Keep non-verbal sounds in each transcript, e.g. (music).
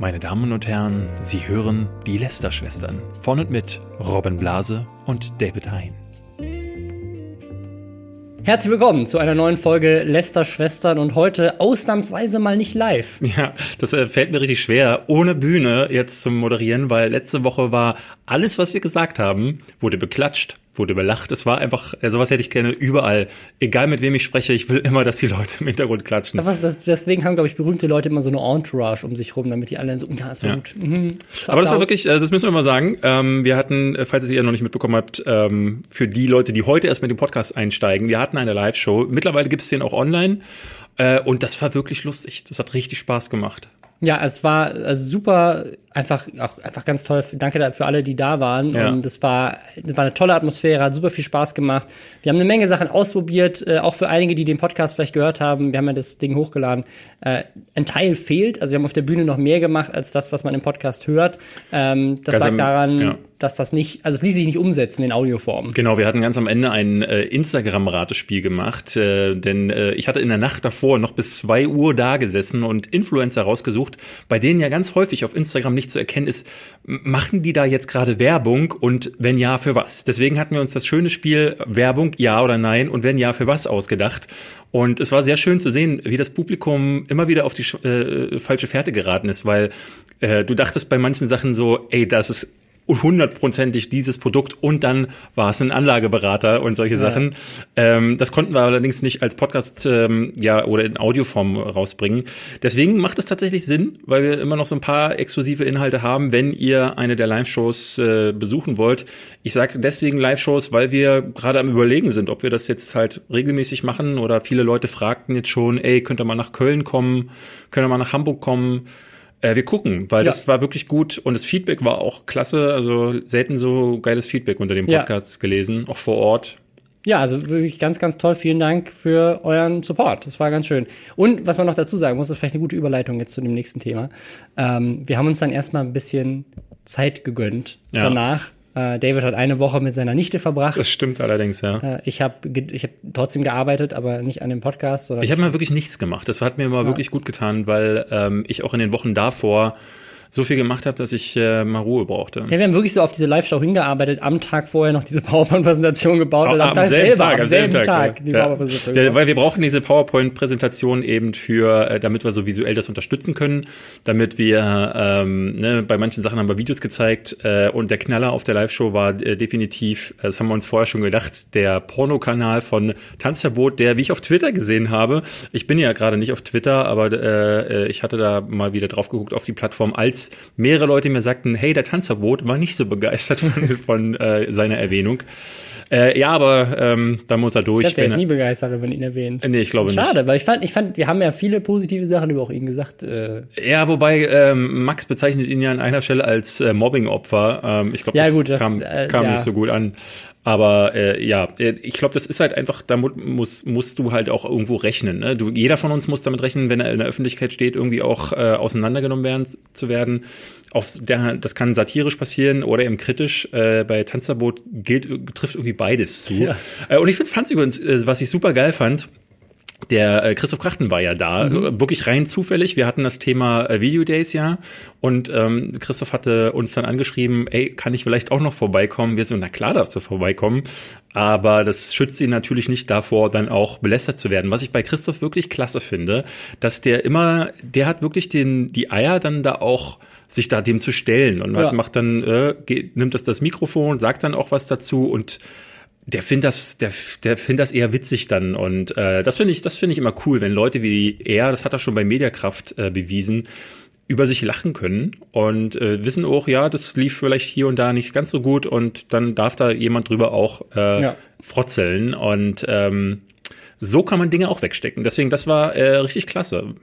Meine Damen und Herren, Sie hören die Lester-Schwestern von und mit Robin Blase und David Hein. Herzlich willkommen zu einer neuen Folge Lester Schwestern und heute ausnahmsweise mal nicht live. Ja, das äh, fällt mir richtig schwer, ohne Bühne jetzt zu moderieren, weil letzte Woche war alles, was wir gesagt haben, wurde beklatscht, wurde belacht. Es war einfach, sowas hätte ich gerne überall. Egal mit wem ich spreche, ich will immer, dass die Leute im Hintergrund klatschen. Was, das, deswegen haben, glaube ich, berühmte Leute immer so eine Entourage um sich rum, damit die alle so, ja, das war Ja. gut. Mhm. Aber das war wirklich, äh, das müssen wir mal sagen. Ähm, wir hatten, äh, falls ihr es noch nicht mitbekommen habt, ähm, für die Leute, die heute erst mit dem Podcast einsteigen, wir hatten eine Live-Show. Mittlerweile gibt es den auch online. Äh, und das war wirklich lustig. Das hat richtig Spaß gemacht. Ja, es war also super, einfach, auch einfach ganz toll. Danke da- für alle, die da waren. Ja. Und es war, war eine tolle Atmosphäre, hat super viel Spaß gemacht. Wir haben eine Menge Sachen ausprobiert, äh, auch für einige, die den Podcast vielleicht gehört haben. Wir haben ja das Ding hochgeladen. Äh, ein Teil fehlt, also wir haben auf der Bühne noch mehr gemacht als das, was man im Podcast hört. Ähm, das Ganz lag am- daran, ja. dass das nicht, also es ließ sich nicht umsetzen in Audioform. Genau, wir hatten ganz am Ende ein äh, Instagram-Ratespiel gemacht, äh, denn äh, ich hatte in der Nacht davor noch bis zwei Uhr da gesessen und Influencer rausgesucht, bei denen ja ganz häufig auf Instagram nicht zu erkennen ist, machen die da jetzt gerade Werbung und wenn ja, für was? Deswegen hatten wir uns das schöne Spiel Werbung, ja oder nein und wenn ja, für was ausgedacht. Und es war sehr schön zu sehen, wie das Publikum immer wieder auf die äh, falsche Fährte geraten ist, weil äh, du dachtest bei manchen Sachen so, ey, das ist hundertprozentig dieses Produkt und dann war es ein Anlageberater und solche Sachen. Ähm, das konnten wir allerdings nicht als Podcast ähm, ja oder in Audioform rausbringen. Deswegen macht es tatsächlich Sinn, weil wir immer noch so ein paar exklusive Inhalte haben, wenn ihr eine der Live-Shows äh, besuchen wollt. Ich sage deswegen Live-Shows, weil wir gerade am überlegen sind, ob wir das jetzt halt regelmäßig machen oder viele Leute fragten jetzt schon, ey, könnt ihr mal nach Köln kommen, könnt ihr mal nach Hamburg kommen. Äh, wir gucken, weil Ja. das war wirklich gut und das Feedback war auch klasse. Also selten so geiles Feedback unter dem Ja. Podcast gelesen, auch vor Ort. Ja, also wirklich ganz, ganz toll. Vielen Dank für euren Support. Das war ganz schön. Und was man noch dazu sagen muss, ist vielleicht eine gute Überleitung jetzt zu dem nächsten Thema. Ähm, wir haben uns dann erstmal ein bisschen Zeit gegönnt Ja. danach. Äh, David hat eine Woche mit seiner Nichte verbracht. Das stimmt allerdings, ja. Äh, ich habe ich hab trotzdem gearbeitet, aber nicht an dem Podcast. Sondern Ich habe mal wirklich nichts gemacht. Das hat mir mal wirklich gut getan, weil ähm, ich auch in den Wochen davor so viel gemacht habe, dass ich äh, mal Ruhe brauchte. ja, wir haben wirklich so auf diese Live-Show hingearbeitet, am Tag vorher noch diese (laughs) PowerPoint-Präsentation gebaut und am, Tag selber, am selben Tag, die ja. PowerPoint-Präsentation Ja, weil wir brauchen diese PowerPoint-Präsentation eben für, äh, damit wir so visuell das unterstützen können, damit wir, ähm, ne, bei manchen Sachen haben wir Videos gezeigt äh, und der Knaller auf der Live-Show war äh, definitiv, das haben wir uns vorher schon gedacht, der Pornokanal von Tanzverbot, der, wie ich auf Twitter gesehen habe, ich bin ja gerade nicht auf Twitter, aber äh, äh, ich hatte da mal wieder drauf geguckt auf die Plattform, als mehrere Leute mir sagten, hey, der Tanzverbot war nicht so begeistert von, (laughs) von äh, seiner Erwähnung. Äh, ja, aber ähm, da muss er durch. Ich wäre Wenn jetzt nie er- begeistert, wenn man ihn erwähnt. Nee, ich glaube nicht. Schade, weil ich fand, ich fand, wir haben ja viele positive Sachen über auch ihn gesagt. Äh, Ja, wobei ähm, Max bezeichnet ihn ja an einer Stelle als äh, Mobbing-Opfer. Ähm, ich glaube, Ja, das, gut, das, kam, äh, kam ja. nicht so gut an. Aber äh, ja, äh, ich glaube, das ist halt einfach, da mu- muss, musst du halt auch irgendwo rechnen. Ne? Du, jeder von uns muss damit rechnen, wenn er in der Öffentlichkeit steht, irgendwie auch äh, auseinandergenommen werden, zu werden. Auf der, das kann satirisch passieren oder eben kritisch. Äh, bei Tanzverbot gilt, trifft irgendwie beides zu. Ja. Äh, und ich finde, fand's übrigens, äh, was ich super geil fand, der äh, Christoph Krachten war ja da, äh, wirklich rein zufällig. Wir hatten das Thema äh, Video Days ja und ähm, Christoph hatte uns dann angeschrieben, ey, kann ich vielleicht auch noch vorbeikommen? Wir so, na klar darfst du vorbeikommen, aber das schützt ihn natürlich nicht davor, dann auch belästert zu werden. Was ich bei Christoph wirklich klasse finde, dass der immer, der hat wirklich den die Eier dann da auch sich da dem zu stellen und Ja. hat, macht dann äh, geht, nimmt das das Mikrofon, sagt dann auch was dazu und der findet das, der, der findet das eher witzig dann und äh, das finde ich, das finde ich immer cool, wenn Leute wie er, das hat er schon bei Mediakraft äh, bewiesen, über sich lachen können und äh, wissen auch, ja, das lief vielleicht hier und da nicht ganz so gut und dann darf da jemand drüber auch äh, Ja. frotzeln und ähm, so kann man Dinge auch wegstecken. Deswegen, das war äh, richtig klasse.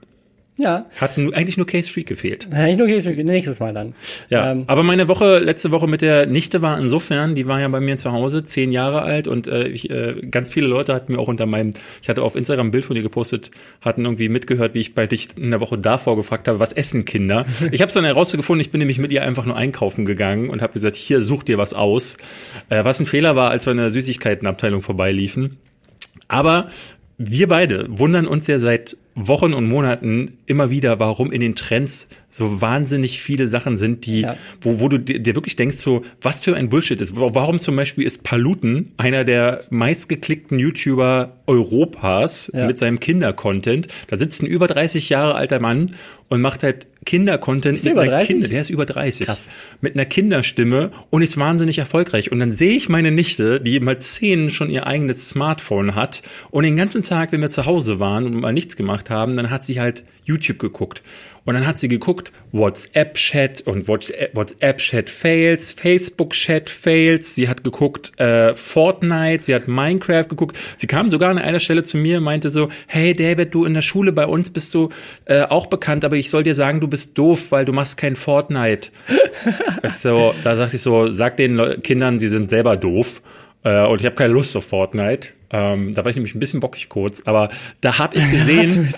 Ja, Hat nu, eigentlich nur Case Freak gefehlt. Ja, ich nur geht's nächstes Mal dann. Ja, Ähm, aber meine Woche, letzte Woche mit der Nichte war insofern, die war ja bei mir zu Hause, zehn Jahre alt und äh, ich, äh, ganz viele Leute hatten mir auch unter meinem, ich hatte auf Instagram ein Bild von ihr gepostet, hatten irgendwie mitgehört, wie ich bei dich in der Woche davor gefragt habe, was essen Kinder? (laughs) Ich habe es dann herausgefunden, ich bin nämlich mit ihr einfach nur einkaufen gegangen und habe gesagt, hier, such dir was aus. Äh, was ein Fehler war, als wir in der Süßigkeitenabteilung vorbeiliefen. Aber wir beide wundern uns ja seit Wochen und Monaten immer wieder, warum in den Trends so wahnsinnig viele Sachen sind, die, ja. wo, wo du dir, dir, wirklich denkst, so, was für ein Bullshit ist. Warum zum Beispiel ist Paluten einer der meistgeklickten YouTuber Europas ja. mit seinem Kindercontent? Da sitzt ein über 30 Jahre alter Mann und macht halt Kindercontent mit einer Kinder, der ist über 30. Krass. Mit einer Kinderstimme und ist wahnsinnig erfolgreich. Und dann sehe ich meine Nichte, die mal zehn schon ihr eigenes Smartphone hat und den ganzen Tag, wenn wir zu Hause waren und mal nichts gemacht haben, dann hat sie halt YouTube geguckt. Und dann hat sie geguckt, WhatsApp-Chat und WhatsApp-Chat-Fails, Facebook-Chat-Fails. Sie hat geguckt, äh, Fortnite, sie hat Minecraft geguckt. Sie kam sogar an einer Stelle zu mir, meinte so, hey David, du in der Schule bei uns bist du äh, auch bekannt, aber ich soll dir sagen, du bist doof, weil du machst kein Fortnite. (laughs) so, da sagte ich so, sag den Le Kindern, sie sind selber doof. Äh, und ich habe keine Lust auf Fortnite. Ähm, da war ich nämlich ein bisschen bockig kurz, aber da habe ich (laughs) gesehen,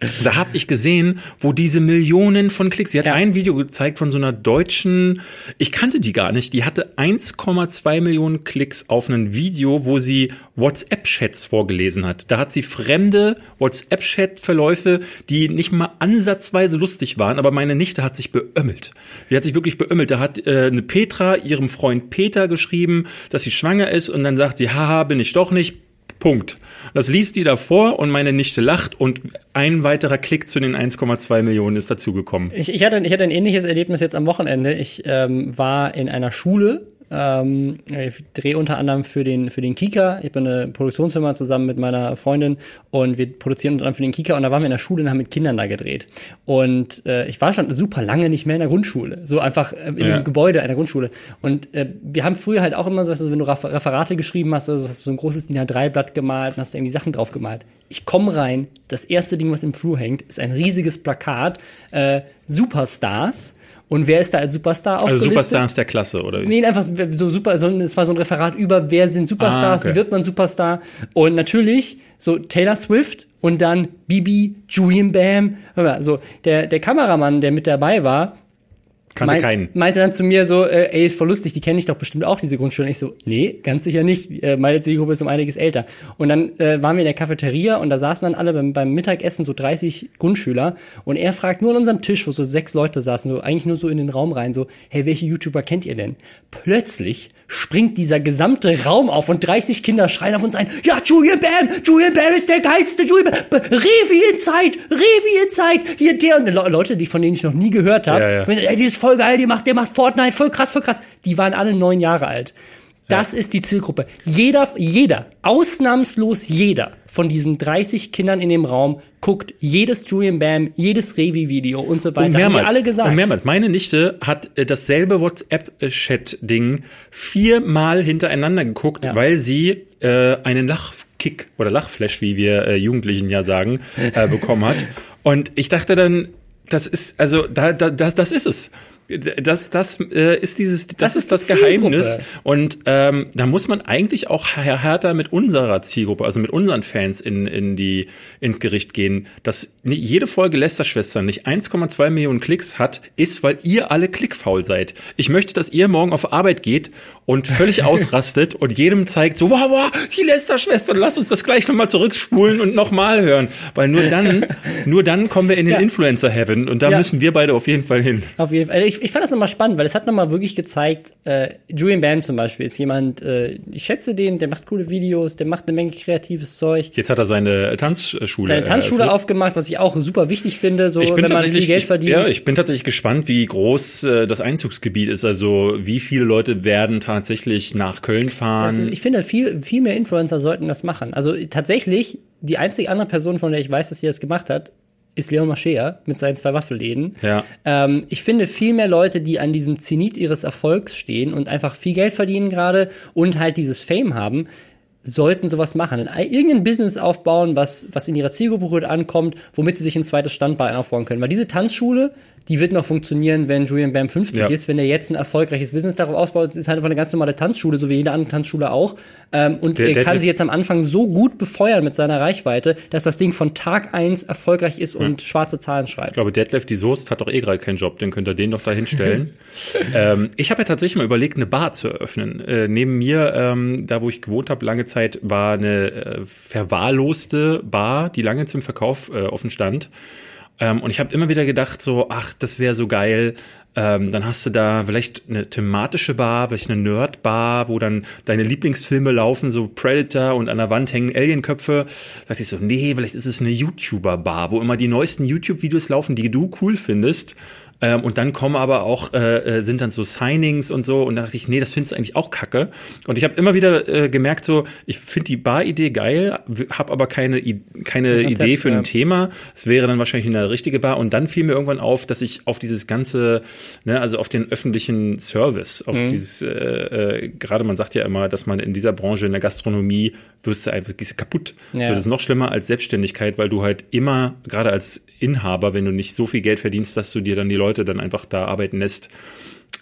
(laughs) da habe ich gesehen, wo diese Millionen von Klicks. Sie hat ja. ein Video gezeigt von so einer deutschen, ich kannte die gar nicht. Die hatte 1,2 Millionen Klicks auf ein Video, wo sie WhatsApp-Chats vorgelesen hat. Da hat sie fremde WhatsApp-Chat-Verläufe, die nicht mal ansatzweise lustig waren, aber meine Nichte hat sich beömmelt. Die hat sich wirklich beömmelt. Da hat äh, eine Petra ihrem Freund Peter geschrieben, dass sie schwanger ist und dann sagt sie, haha, bin ich doch nicht Punkt. Das liest die davor und meine Nichte lacht und ein weiterer Klick zu den 1,2 Millionen ist dazugekommen. Ich, ich, hatte, ich hatte ein ähnliches Erlebnis jetzt am Wochenende. Ich ähm, war in einer Schule ähm, ich drehe unter anderem für den, für den Kika. Ich bin eine Produktionsfirma zusammen mit meiner Freundin und wir produzieren unter anderem für den Kika und da waren wir in der Schule und haben mit Kindern da gedreht. Und äh, ich war schon super lange nicht mehr in der Grundschule. So einfach äh, in ja. dem Gebäude einer Grundschule. Und äh, wir haben früher halt auch immer so, weißt du, wenn du Referate geschrieben hast, also hast du so ein großes DIN A3-Blatt gemalt und hast irgendwie Sachen drauf gemalt. Ich komme rein, das erste Ding, was im Flur hängt, ist ein riesiges Plakat, äh, Superstars und wer ist da als Superstar aufgelistet? Also Superstars der Klasse, oder wie? Nee, einfach so super, so, es war so ein Referat über, wer sind Superstars, ah, okay. wie wird man Superstar? Und natürlich so Taylor Swift und dann Bibi, Julian Bam. So, der, der Kameramann, der mit dabei war, Kannte mein, keinen. Meinte dann zu mir so, äh, ey, ist voll lustig, die kenne ich doch bestimmt auch, diese Grundschule. Und ich so, nee, ganz sicher nicht. Äh, meine Zielgruppe ist um einiges älter. Und dann äh, waren wir in der Cafeteria und da saßen dann alle beim, beim Mittagessen so 30 Grundschüler und er fragt nur an unserem Tisch, wo so sechs Leute saßen, so eigentlich nur so in den Raum rein, so, hey, welche YouTuber kennt ihr denn? Plötzlich springt dieser gesamte Raum auf und 30 Kinder schreien auf uns ein, ja, Julian Bam, Julian Bam ist der geilste, Julian Bam, Revi in Zeit, Revi in Zeit, hier der und Leute, die von denen ich noch nie gehört habe, ja, ja. ey, die ist voll geil, die macht, der macht Fortnite, voll krass, voll krass. Die waren alle neun Jahre alt. Das ist die Zielgruppe. Jeder, jeder, ausnahmslos jeder von diesen 30 Kindern in dem Raum guckt jedes Julian Bam, jedes Revi-Video und so weiter. Und mehrmals, alle gesagt. Und mehrmals. Meine Nichte hat äh, dasselbe WhatsApp-Chat-Ding viermal hintereinander geguckt, ja. weil sie äh, einen Lachkick oder Lachflash, wie wir äh, Jugendlichen ja sagen, äh, bekommen hat. (laughs) Und ich dachte dann, das ist, also da, da, das, das ist es das, das äh, ist dieses, das, das ist das Geheimnis. Und ähm, da muss man eigentlich auch härter mit unserer Zielgruppe, also mit unseren Fans in, in die, ins Gericht gehen. Dass jede Folge Lästerschwestern nicht 1,2 Millionen Klicks hat, ist, weil ihr alle klickfaul seid. Ich möchte, dass ihr morgen auf Arbeit geht und völlig (laughs) ausrastet und jedem zeigt so, wow, wow, die Lästerschwestern, lass uns das gleich nochmal zurückspulen und nochmal hören. Weil nur dann, (laughs) nur dann kommen wir in den ja. Influencer-Heaven und da ja. müssen wir beide auf jeden Fall hin. Auf jeden Fall. Ich ich, fand das nochmal spannend, weil es hat nochmal wirklich gezeigt, äh, Julian Bam zum Beispiel ist jemand, äh, ich schätze den, der macht coole Videos, der macht eine Menge kreatives Zeug. Jetzt hat er seine Tanzschule. Seine Tanzschule eröffnet. aufgemacht, was ich auch super wichtig finde, so wenn man viel Geld verdient. Ja, ich bin tatsächlich gespannt, wie groß äh, das Einzugsgebiet ist. Also wie viele Leute werden tatsächlich nach Köln fahren. Ist, ich finde, viel, viel mehr Influencer sollten das machen. Also tatsächlich, die einzige andere Person, von der ich weiß, dass sie das gemacht hat, ist Leon Mascher mit seinen zwei Waffelläden. Ja. Ähm, ich finde viel mehr Leute, die an diesem Zenit ihres Erfolgs stehen und einfach viel Geld verdienen gerade und halt dieses Fame haben, sollten sowas machen. Irgendein Business aufbauen, was, was in ihrer Zielgruppe ankommt, womit sie sich ein zweites Standbein aufbauen können. Weil diese Tanzschule, die wird noch funktionieren, wenn Julian Bam 50 ja. ist. Wenn er jetzt ein erfolgreiches Business darauf ausbaut, ist halt einfach eine ganz normale Tanzschule, so wie jede andere Tanzschule auch. Ähm, und der, er kann sich jetzt am Anfang so gut befeuern mit seiner Reichweite, dass das Ding von Tag eins erfolgreich ist ja. und schwarze Zahlen schreibt. Ich glaube, Detlef die Soest hat doch eh gerade keinen Job, den könnt ihr den doch da hinstellen. (laughs) ähm, ich habe ja tatsächlich mal überlegt, eine Bar zu eröffnen. Äh, neben mir, ähm, da wo ich gewohnt habe, lange Zeit war eine äh, verwahrloste Bar, die lange zum Verkauf äh, offen stand. Ähm, und ich habe immer wieder gedacht, so, ach, das wäre so geil. Ähm, dann hast du da vielleicht eine thematische Bar, vielleicht eine Nerd-Bar, wo dann deine Lieblingsfilme laufen, so Predator und an der Wand hängen Alienköpfe. Da dachte ich so, nee, vielleicht ist es eine YouTuber-Bar, wo immer die neuesten YouTube-Videos laufen, die du cool findest. Ähm, und dann kommen aber auch, äh, äh, sind dann so Signings und so. Und da dachte ich, nee, das findest du eigentlich auch kacke. Und ich habe immer wieder äh, gemerkt, so, ich finde die Bar-Idee geil, habe aber keine, keine Konzept, Idee für ein ja. Thema. Es wäre dann wahrscheinlich eine richtige Bar. Und dann fiel mir irgendwann auf, dass ich auf dieses ganze, ne, also auf den öffentlichen Service, auf mhm. dieses, äh, äh, gerade man sagt ja immer, dass man in dieser Branche, in der Gastronomie, wirst du einfach kaputt. Ja. So, das ist noch schlimmer als Selbstständigkeit, weil du halt immer, gerade als Inhaber, wenn du nicht so viel Geld verdienst, dass du dir dann die Leute dann einfach da arbeiten lässt,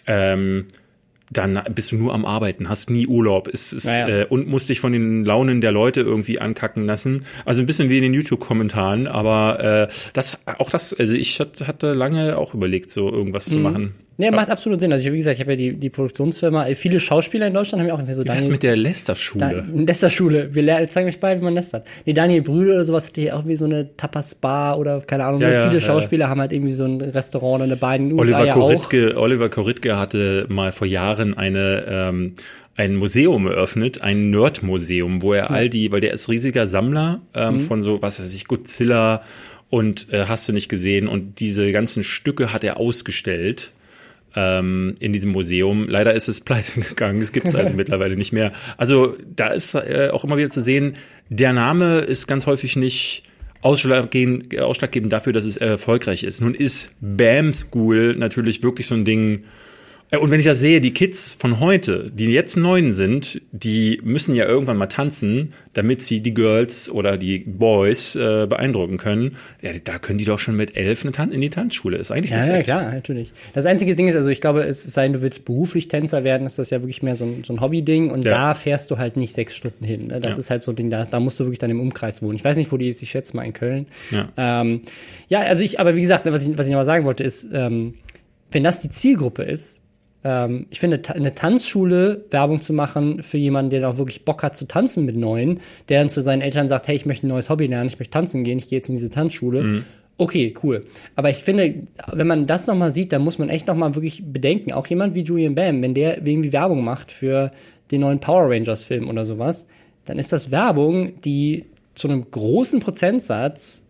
ähm, dann bist du nur am Arbeiten, hast nie Urlaub ist, ist, ja, Äh, und musst dich von den Launen der Leute irgendwie ankacken lassen. Also ein bisschen wie in den YouTube-Kommentaren, aber äh, das, auch das, also ich hatte lange auch überlegt, so irgendwas mhm. zu machen. Nee, macht absolut Sinn. Also ich, wie gesagt, ich habe ja die, die Produktionsfirma, äh, viele Schauspieler in Deutschland haben ja auch irgendwie so Daniel. Was mit der Lester-Schule? Lester-Schule. Wir zeigen euch bei, wie man lästert. Nee, Daniel Brühl oder sowas hatte hier auch wie so eine Tapas-Bar oder keine Ahnung. Ja, ja, viele Schauspieler haben halt irgendwie so ein Restaurant oder eine Bar in den USA Oliver Koritke, auch. Oliver Koritke hatte mal vor Jahren eine ähm, ein Museum eröffnet, ein Nerd-Museum, wo er ja. all die, weil der ist riesiger Sammler ähm, mhm. von so, was weiß ich, Godzilla und äh, hast du nicht gesehen und diese ganzen Stücke hat er ausgestellt ähm, in diesem Museum. Leider ist es (laughs) pleite gegangen, es gibt es also (laughs) mittlerweile nicht mehr. Also da ist äh, auch immer wieder zu sehen, der Name ist ganz häufig nicht ausschlaggebend, ausschlaggebend dafür, dass es erfolgreich ist. Nun ist BAM School natürlich wirklich so ein Ding, und wenn ich das sehe, die Kids von heute, die jetzt neun sind, die müssen ja irgendwann mal tanzen, damit sie die Girls oder die Boys äh, beeindrucken können. Ja, da können die doch schon mit elf in die Tanzschule. Ist eigentlich ja, perfekt. Ja, klar, natürlich. Das einzige Ding ist, also ich glaube, es sei denn, du willst beruflich Tänzer werden, ist das ja wirklich mehr so ein, so ein Hobby-Ding und ja. da fährst du halt nicht sechs Stunden hin. Ne? Das ja. ist halt so ein Ding, da, da musst du wirklich dann im Umkreis wohnen. Ich weiß nicht, wo die ist, ich schätze mal in Köln. Ja, ähm, ja also ich, aber wie gesagt, was ich, was ich noch mal sagen wollte, ist, ähm, wenn das die Zielgruppe ist, ähm, ich finde, eine Tanzschule Werbung zu machen für jemanden, der auch wirklich Bock hat zu tanzen mit Neuen, der dann zu seinen Eltern sagt, hey, ich möchte ein neues Hobby lernen, ich möchte tanzen gehen, ich gehe jetzt in diese Tanzschule. Mhm. Okay, cool. Aber ich finde, wenn man das nochmal sieht, dann muss man echt nochmal wirklich bedenken, auch jemand wie Julian Bam, wenn der irgendwie Werbung macht für den neuen Power Rangers Film oder sowas, dann ist das Werbung, die zu einem großen Prozentsatz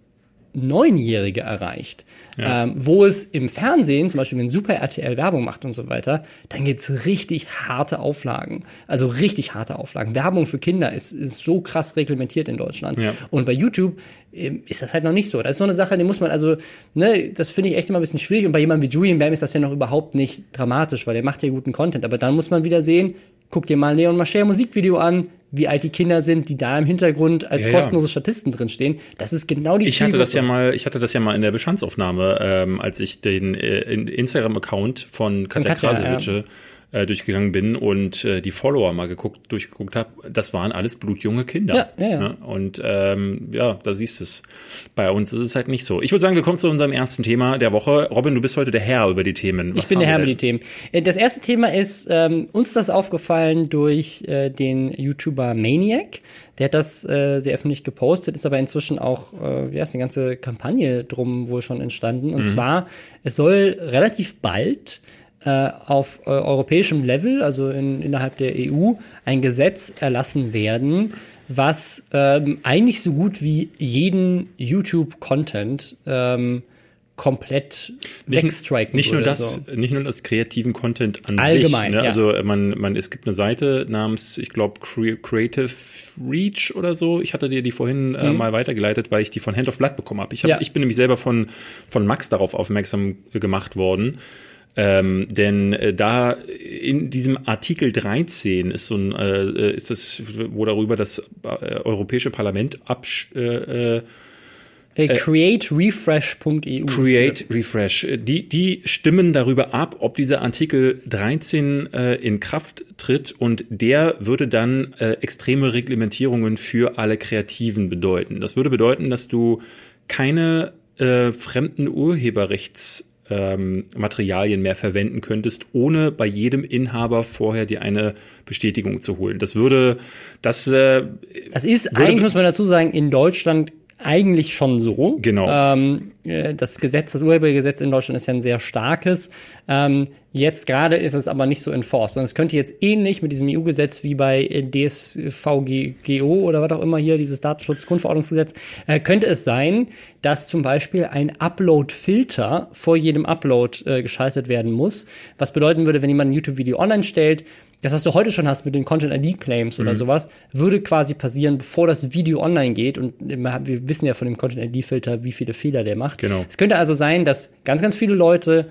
Neunjährige erreicht. Ja. Ähm, wo es im Fernsehen, zum Beispiel wenn Super RTL Werbung macht und so weiter, dann gibt's richtig harte Auflagen. Also richtig harte Auflagen. Werbung für Kinder ist, ist so krass reglementiert in Deutschland. Ja. Und bei YouTube ähm, ist das halt noch nicht so. Das ist so eine Sache, die muss man also, ne, das finde ich echt immer ein bisschen schwierig. Und bei jemandem wie Julian Bam ist das ja noch überhaupt nicht dramatisch, weil der macht ja guten Content. Aber dann muss man wieder sehen, guck dir mal ein Leon Mascher Musikvideo an, wie alt die Kinder sind, die da im Hintergrund als ja, kostenlose ja. Statisten drinstehen. Das ist genau die ich hatte das ja mal, Ich hatte das ja mal in der Bestandsaufnahme, ähm, als ich den äh, Instagram-Account von Katja, Katja Krasewitsche ja äh, durchgegangen bin und äh, die Follower mal geguckt, durchgeguckt habe, das waren alles blutjunge Kinder. Ja, ja, ja. Ne? Und ähm, ja, da siehst du es. Bei uns ist es halt nicht so. Ich würde sagen, wir kommen zu unserem ersten Thema der Woche. Robin, du bist heute der Herr über die Themen. Was ich bin der Herr über die Themen. Äh, das erste Thema ist ähm, uns das aufgefallen durch äh, den YouTuber Maniac. Der hat das äh, sehr öffentlich gepostet, ist aber inzwischen auch, äh, ja, ist eine ganze Kampagne drum wohl schon entstanden. Und mhm. zwar, es soll relativ bald äh, auf äh, europäischem Level, also in, innerhalb der EU, ein Gesetz erlassen werden, was ähm, eigentlich so gut wie jeden YouTube-Content ähm, komplett nicht, wegstriken nicht würde, nur das so. nicht nur das kreativen Content an Allgemein, sich ne? ja. also man man es gibt eine Seite namens ich glaube Creative Reach oder so ich hatte dir die vorhin äh, mhm. äh, mal weitergeleitet weil ich die von Hand of Blood bekommen habe ich hab, ja. ich bin nämlich selber von von Max darauf aufmerksam gemacht worden ähm, denn äh, da in diesem Artikel 13 ist so ein, äh, ist das, wo darüber das äh, Europäische Parlament absch äh, äh, createrefresh.eu. Create Refresh. Die, die stimmen darüber ab, ob dieser Artikel 13 äh, in Kraft tritt und der würde dann äh, extreme Reglementierungen für alle Kreativen bedeuten. Das würde bedeuten, dass du keine äh, fremden Urheberrechts ähm, Materialien mehr verwenden könntest, ohne bei jedem Inhaber vorher dir eine Bestätigung zu holen. Das würde, das, äh, das ist eigentlich, muss man dazu sagen, in Deutschland eigentlich schon so. Genau. Ähm, äh, das Gesetz, das Urhebergesetz in Deutschland ist ja ein sehr starkes. Ähm, jetzt gerade ist es aber nicht so enforced. Und es könnte jetzt ähnlich mit diesem EU-Gesetz wie bei DSVGO oder was auch immer hier, dieses Datenschutzgrundverordnungsgesetz, äh, könnte es sein, dass zum Beispiel ein Upload-Filter vor jedem Upload äh, geschaltet werden muss. Was bedeuten würde, wenn jemand ein YouTube-Video online stellt, das, was du heute schon hast mit den Content-ID-Claims oder mhm. sowas, würde quasi passieren, bevor das Video online geht. Und wir wissen ja von dem Content-ID-Filter, wie viele Fehler der macht. Genau. Es könnte also sein, dass ganz, ganz viele Leute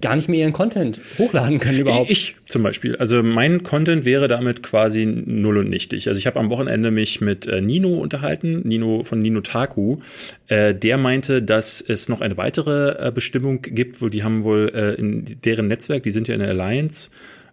gar nicht mehr ihren Content hochladen können überhaupt. Ich zum Beispiel. Also mein Content wäre damit quasi null und nichtig. Also ich habe am Wochenende mich mit äh, Nino unterhalten, Nino von Nino Taku. Äh, der meinte, dass es noch eine weitere äh, Bestimmung gibt, wo die haben wohl äh, in deren Netzwerk, die sind ja in der Alliance,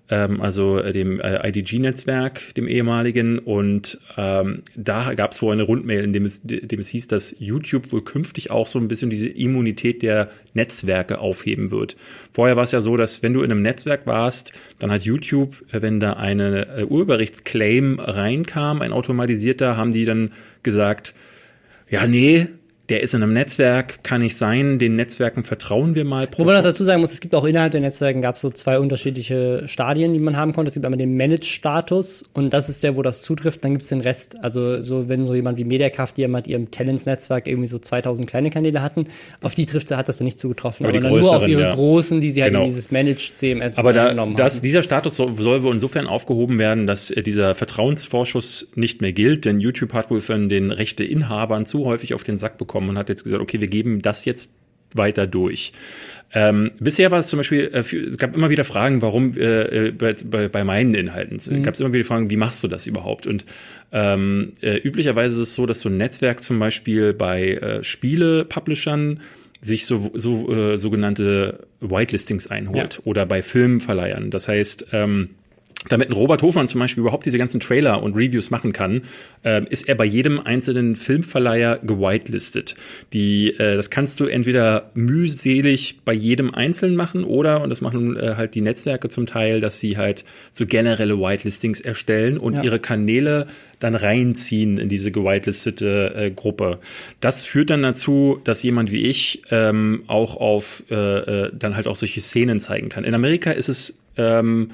ähm, also äh, dem äh, IDG-Netzwerk, dem ehemaligen. Und ähm, da gab es wohl eine Rundmail, in dem es, dem es hieß, dass YouTube wohl künftig auch so ein bisschen diese Immunität der Netzwerke aufheben wird. Vorher war es ja so, dass wenn du in einem Netzwerk warst, dann hat YouTube, äh, wenn da eine äh, Urheberrechtsclaim reinkam, ein automatisierter, haben die dann gesagt, ja, nee, der ist in einem Netzwerk, kann nicht sein, den Netzwerken vertrauen wir mal. Wo man noch dazu sagen muss, es gibt auch innerhalb der Netzwerken gab es so zwei unterschiedliche Stadien, die man haben konnte. Es gibt einmal den Managed-Status und das ist der, wo das zutrifft. Dann gibt es den Rest. Also so, wenn so jemand wie Mediakraft, die ja mit ihrem Talents-Netzwerk irgendwie so 2000 kleine Kanäle hatten, auf die trifft, hat das dann nicht zugetroffen. Aber, aber nur auf ihre ja. großen, die sie halt genau. in dieses Managed CMS aber da, das, Dieser Status soll, soll wohl insofern aufgehoben werden, dass äh, dieser Vertrauensvorschuss nicht mehr gilt, denn YouTube hat wohl von den Rechteinhabern zu häufig auf den Sack bekommen und hat jetzt gesagt, okay, wir geben das jetzt weiter durch. Ähm, bisher war es zum Beispiel, äh, es gab immer wieder Fragen, warum äh, äh bei, bei, bei meinen Inhalten. Mhm. gab es immer wieder Fragen, wie machst du das überhaupt? Und ähm, äh, üblicherweise ist es so, dass so ein Netzwerk zum Beispiel bei äh, Spiele-Publishern sich so, so äh, sogenannte Whitelistings einholt ja. oder bei Filmverleihern. Das heißt, ähm, damit ein Robert Hofmann zum Beispiel überhaupt diese ganzen Trailer und Reviews machen kann, äh, ist er bei jedem einzelnen Filmverleiher gewitelistet. Die, äh, das kannst du entweder mühselig bei jedem Einzelnen machen oder, und das machen äh, halt die Netzwerke zum Teil, dass sie halt so generelle Whitelistings erstellen und ja. ihre Kanäle dann reinziehen in diese gewitelistete äh, Gruppe. Das führt dann dazu, dass jemand wie ich ähm, auch auf äh, äh, dann halt auch solche Szenen zeigen kann. In Amerika ist es ähm,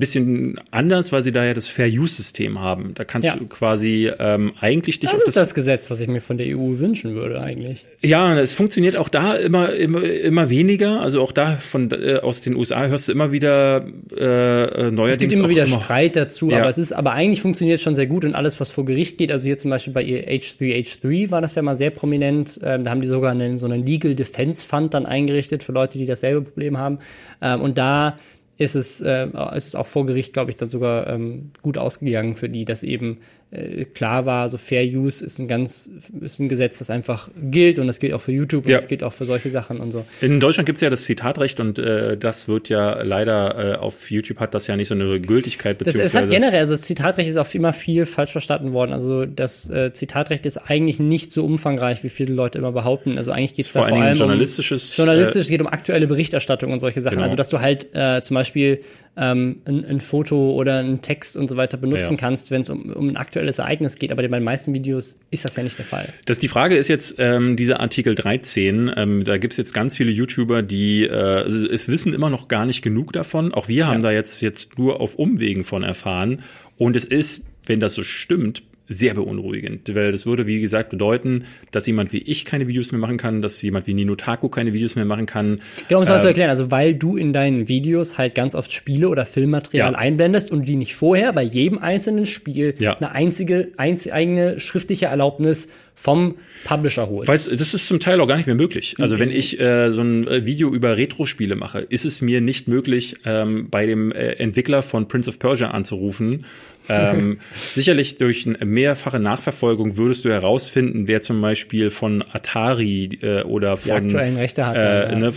bisschen anders, weil sie da ja das Fair-Use-System haben. Da kannst ja. du quasi ähm, eigentlich dich das auf. Das ist das Gesetz, was ich mir von der EU wünschen würde eigentlich. Ja, es funktioniert auch da immer, immer, immer weniger. Also auch da von äh, aus den USA hörst du immer wieder äh, neuerdings Es gibt immer wieder immer, Streit dazu, ja. aber es ist, aber eigentlich funktioniert schon sehr gut und alles, was vor Gericht geht, also hier zum Beispiel bei H3H3 war das ja mal sehr prominent. Ähm, da haben die sogar einen, so einen Legal Defense Fund dann eingerichtet für Leute, die dasselbe Problem haben. Ähm, und da ist es, äh, ist es auch vor Gericht, glaube ich, dann sogar ähm, gut ausgegangen für die, dass eben äh, klar war, so Fair Use ist ein ganz, ist ein Gesetz, das einfach gilt und das gilt auch für YouTube und ja. das gilt auch für solche Sachen und so. In Deutschland gibt es ja das Zitatrecht und äh, das wird ja leider äh, auf YouTube hat das ja nicht so eine Gültigkeit beziehungsweise. Das, es hat generell, also das Zitatrecht ist auch immer viel falsch verstanden worden. Also das äh, Zitatrecht ist eigentlich nicht so umfangreich, wie viele Leute immer behaupten. Also eigentlich geht es da vor, vor allem journalistisches, um journalistisch, äh, geht um aktuelle Berichterstattung und solche Sachen. Genau. Also dass du halt zum Beispiel ähm, ein, ein, Foto oder ein Text und so weiter benutzen ja. kannst, wenn es um, um ein aktuelles Ereignis geht. Aber bei den meisten Videos ist das ja nicht der Fall. Das, die Frage ist jetzt, ähm, dieser Artikel 13, ähm, da gibt's jetzt ganz viele YouTuber, die äh, also es wissen immer noch gar nicht genug davon. Auch wir haben ja. da jetzt, jetzt nur auf Umwegen von erfahren. Und es ist, wenn das so stimmt, sehr beunruhigend, weil das würde, wie gesagt, bedeuten, dass jemand wie ich keine Videos mehr machen kann, dass jemand wie Nino Taku keine Videos mehr machen kann. Genau, um es mal ähm, zu erklären, also weil du in deinen Videos halt ganz oft Spiele oder Filmmaterial ja. einblendest und die nicht vorher bei jedem einzelnen Spiel ja. eine einzige, einz eigene schriftliche Erlaubnis vom Publisher holst. Weißt, das ist zum Teil auch gar nicht mehr möglich. Also wenn ich äh, so ein äh, Video über Retro-Spiele mache, ist es mir nicht möglich, ähm, bei dem äh, Entwickler von Prince of Persia anzurufen ähm, (laughs) sicherlich durch eine mehrfache Nachverfolgung würdest du herausfinden, wer zum Beispiel von Atari äh, oder von die aktuellen Rechte hat, äh, ja. ne,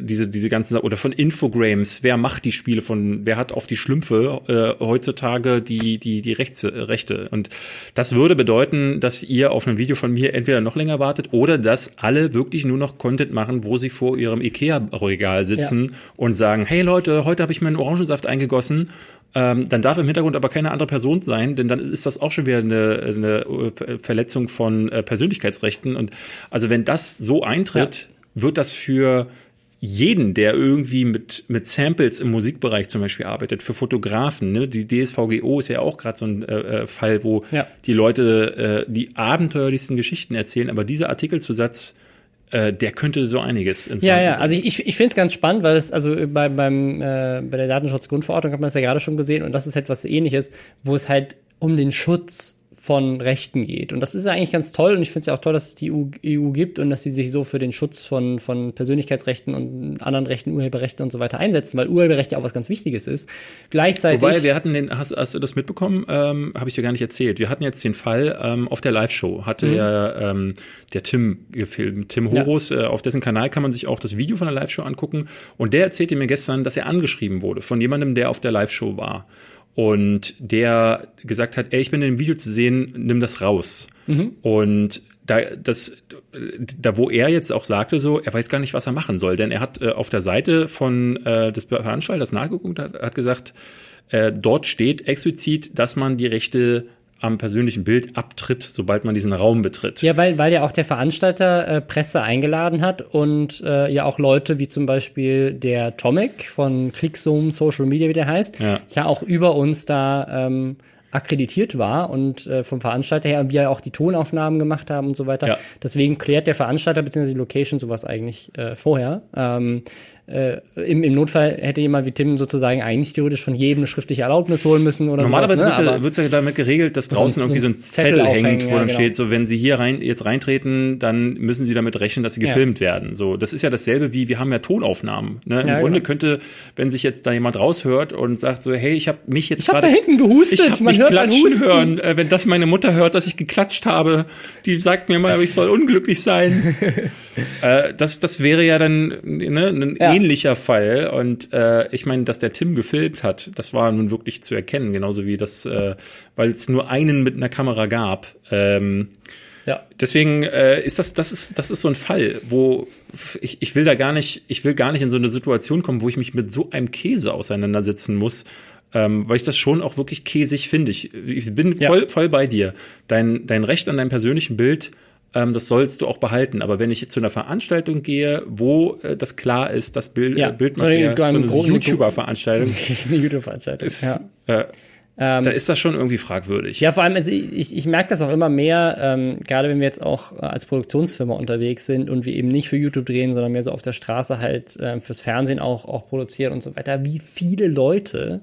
diese diese ganzen oder von Infogrames, wer macht die Spiele von, wer hat auf die Schlümpfe äh, heutzutage die die die Rechte, Rechte und das würde bedeuten, dass ihr auf einem Video Kollege von mir entweder noch länger wartet oder dass alle wirklich nur noch Content machen, wo sie vor ihrem Ikea-Regal sitzen ja. und sagen, hey Leute, heute habe ich meinen Orangensaft eingegossen ähm, dann darf im Hintergrund aber keine andere Person sein, denn dann ist das auch schon wieder eine, eine Verletzung von äh, Persönlichkeitsrechten. Und also wenn das so eintritt, ja. wird das für jeden, der irgendwie mit, mit Samples im Musikbereich zum Beispiel arbeitet, für Fotografen, ne? die DSVGO ist ja auch gerade so ein äh, äh, Fall, wo ja. die Leute äh, die abenteuerlichsten Geschichten erzählen, aber dieser Artikelzusatz äh, der könnte so einiges ins Ja, ja, also ich, ich, ich finde es ganz spannend, weil es, also bei, beim, äh, bei der Datenschutzgrundverordnung hat man das ja gerade schon gesehen und das ist etwas ähnliches, wo es halt um den Schutz von Rechten geht. Und das ist eigentlich ganz toll und ich finde es ja auch toll, dass es die EU, EU, gibt und dass sie sich so für den Schutz von, von Persönlichkeitsrechten und anderen Rechten, Urheberrechten und so weiter einsetzen, weil Urheberrecht ja auch was ganz Wichtiges ist. Gleichzeitig. Wobei, wir hatten den, hast, hast du das mitbekommen? Ähm, Habe ich dir gar nicht erzählt. Wir hatten jetzt den Fall ähm, auf der Live-Show, hatte mhm. ja ähm, der Tim gefilmt, Tim Horus, ja. äh, auf dessen Kanal kann man sich auch das Video von der Live-Show angucken und der erzählte mir gestern, dass er angeschrieben wurde von jemandem, der auf der Live-Show war und der gesagt hat, ey, ich bin in dem Video zu sehen, nimm das raus. Mhm. Und da, das, da, wo er jetzt auch sagte, so, er weiß gar nicht, was er machen soll, denn er hat äh, auf der Seite von äh, des Veranstalters nachgeguckt, hat, hat gesagt, äh, dort steht explizit, dass man die Rechte am persönlichen Bild abtritt, sobald man diesen Raum betritt. Ja, weil, weil ja auch der Veranstalter äh, Presse eingeladen hat und äh, ja auch Leute wie zum Beispiel der Tomic von Clickzoom Social Media, wie der heißt, ja, ja auch über uns da ähm, akkreditiert war und äh, vom Veranstalter her, wir ja auch die Tonaufnahmen gemacht haben und so weiter. Ja. Deswegen klärt der Veranstalter bzw. die Location sowas eigentlich äh, vorher. Ähm, äh, im, im Notfall hätte jemand wie Tim sozusagen eigentlich theoretisch von jedem eine schriftliche Erlaubnis holen müssen oder Normalerweise sowas, ne? wird es ja damit geregelt, dass draußen irgendwie so ein Zettel, Zettel hängt, wo ja, dann genau. steht, so wenn Sie hier rein jetzt reintreten, dann müssen Sie damit rechnen, dass Sie gefilmt ja. werden. So, das ist ja dasselbe wie wir haben ja Tonaufnahmen. Ne? Im ja, Grunde genau. könnte, wenn sich jetzt da jemand raushört und sagt so, hey, ich habe mich jetzt gerade, ich habe da hinten gehustet, ich habe mich hört klatschen hören. Äh, wenn das meine Mutter hört, dass ich geklatscht habe, die sagt mir mal, ich soll unglücklich sein. (laughs) äh, das, das wäre ja dann ne, ein ähnlicher Fall und äh, ich meine, dass der Tim gefilmt hat, das war nun wirklich zu erkennen, genauso wie das, äh, weil es nur einen mit einer Kamera gab. Ähm, ja. Deswegen äh, ist das, das ist, das ist so ein Fall, wo ich, ich will da gar nicht, ich will gar nicht in so eine Situation kommen, wo ich mich mit so einem Käse auseinandersetzen muss, ähm, weil ich das schon auch wirklich käsig finde. Ich, ich bin voll, ja. voll bei dir. Dein, dein Recht an deinem persönlichen Bild das sollst du auch behalten. Aber wenn ich zu einer Veranstaltung gehe, wo äh, das klar ist, das Bild, ja. äh, Bildmaterial, so eine YouTuber-Veranstaltung, (laughs) eine YouTube-Veranstaltung, ist, ja. Äh, ähm, da ist das schon irgendwie fragwürdig. Ja, vor allem, also ich, ich merke das auch immer mehr, ähm, gerade wenn wir jetzt auch äh, als Produktionsfirma unterwegs sind und wir eben nicht für YouTube drehen, sondern mehr so auf der Straße halt äh, fürs Fernsehen auch, auch produzieren und so weiter, wie viele Leute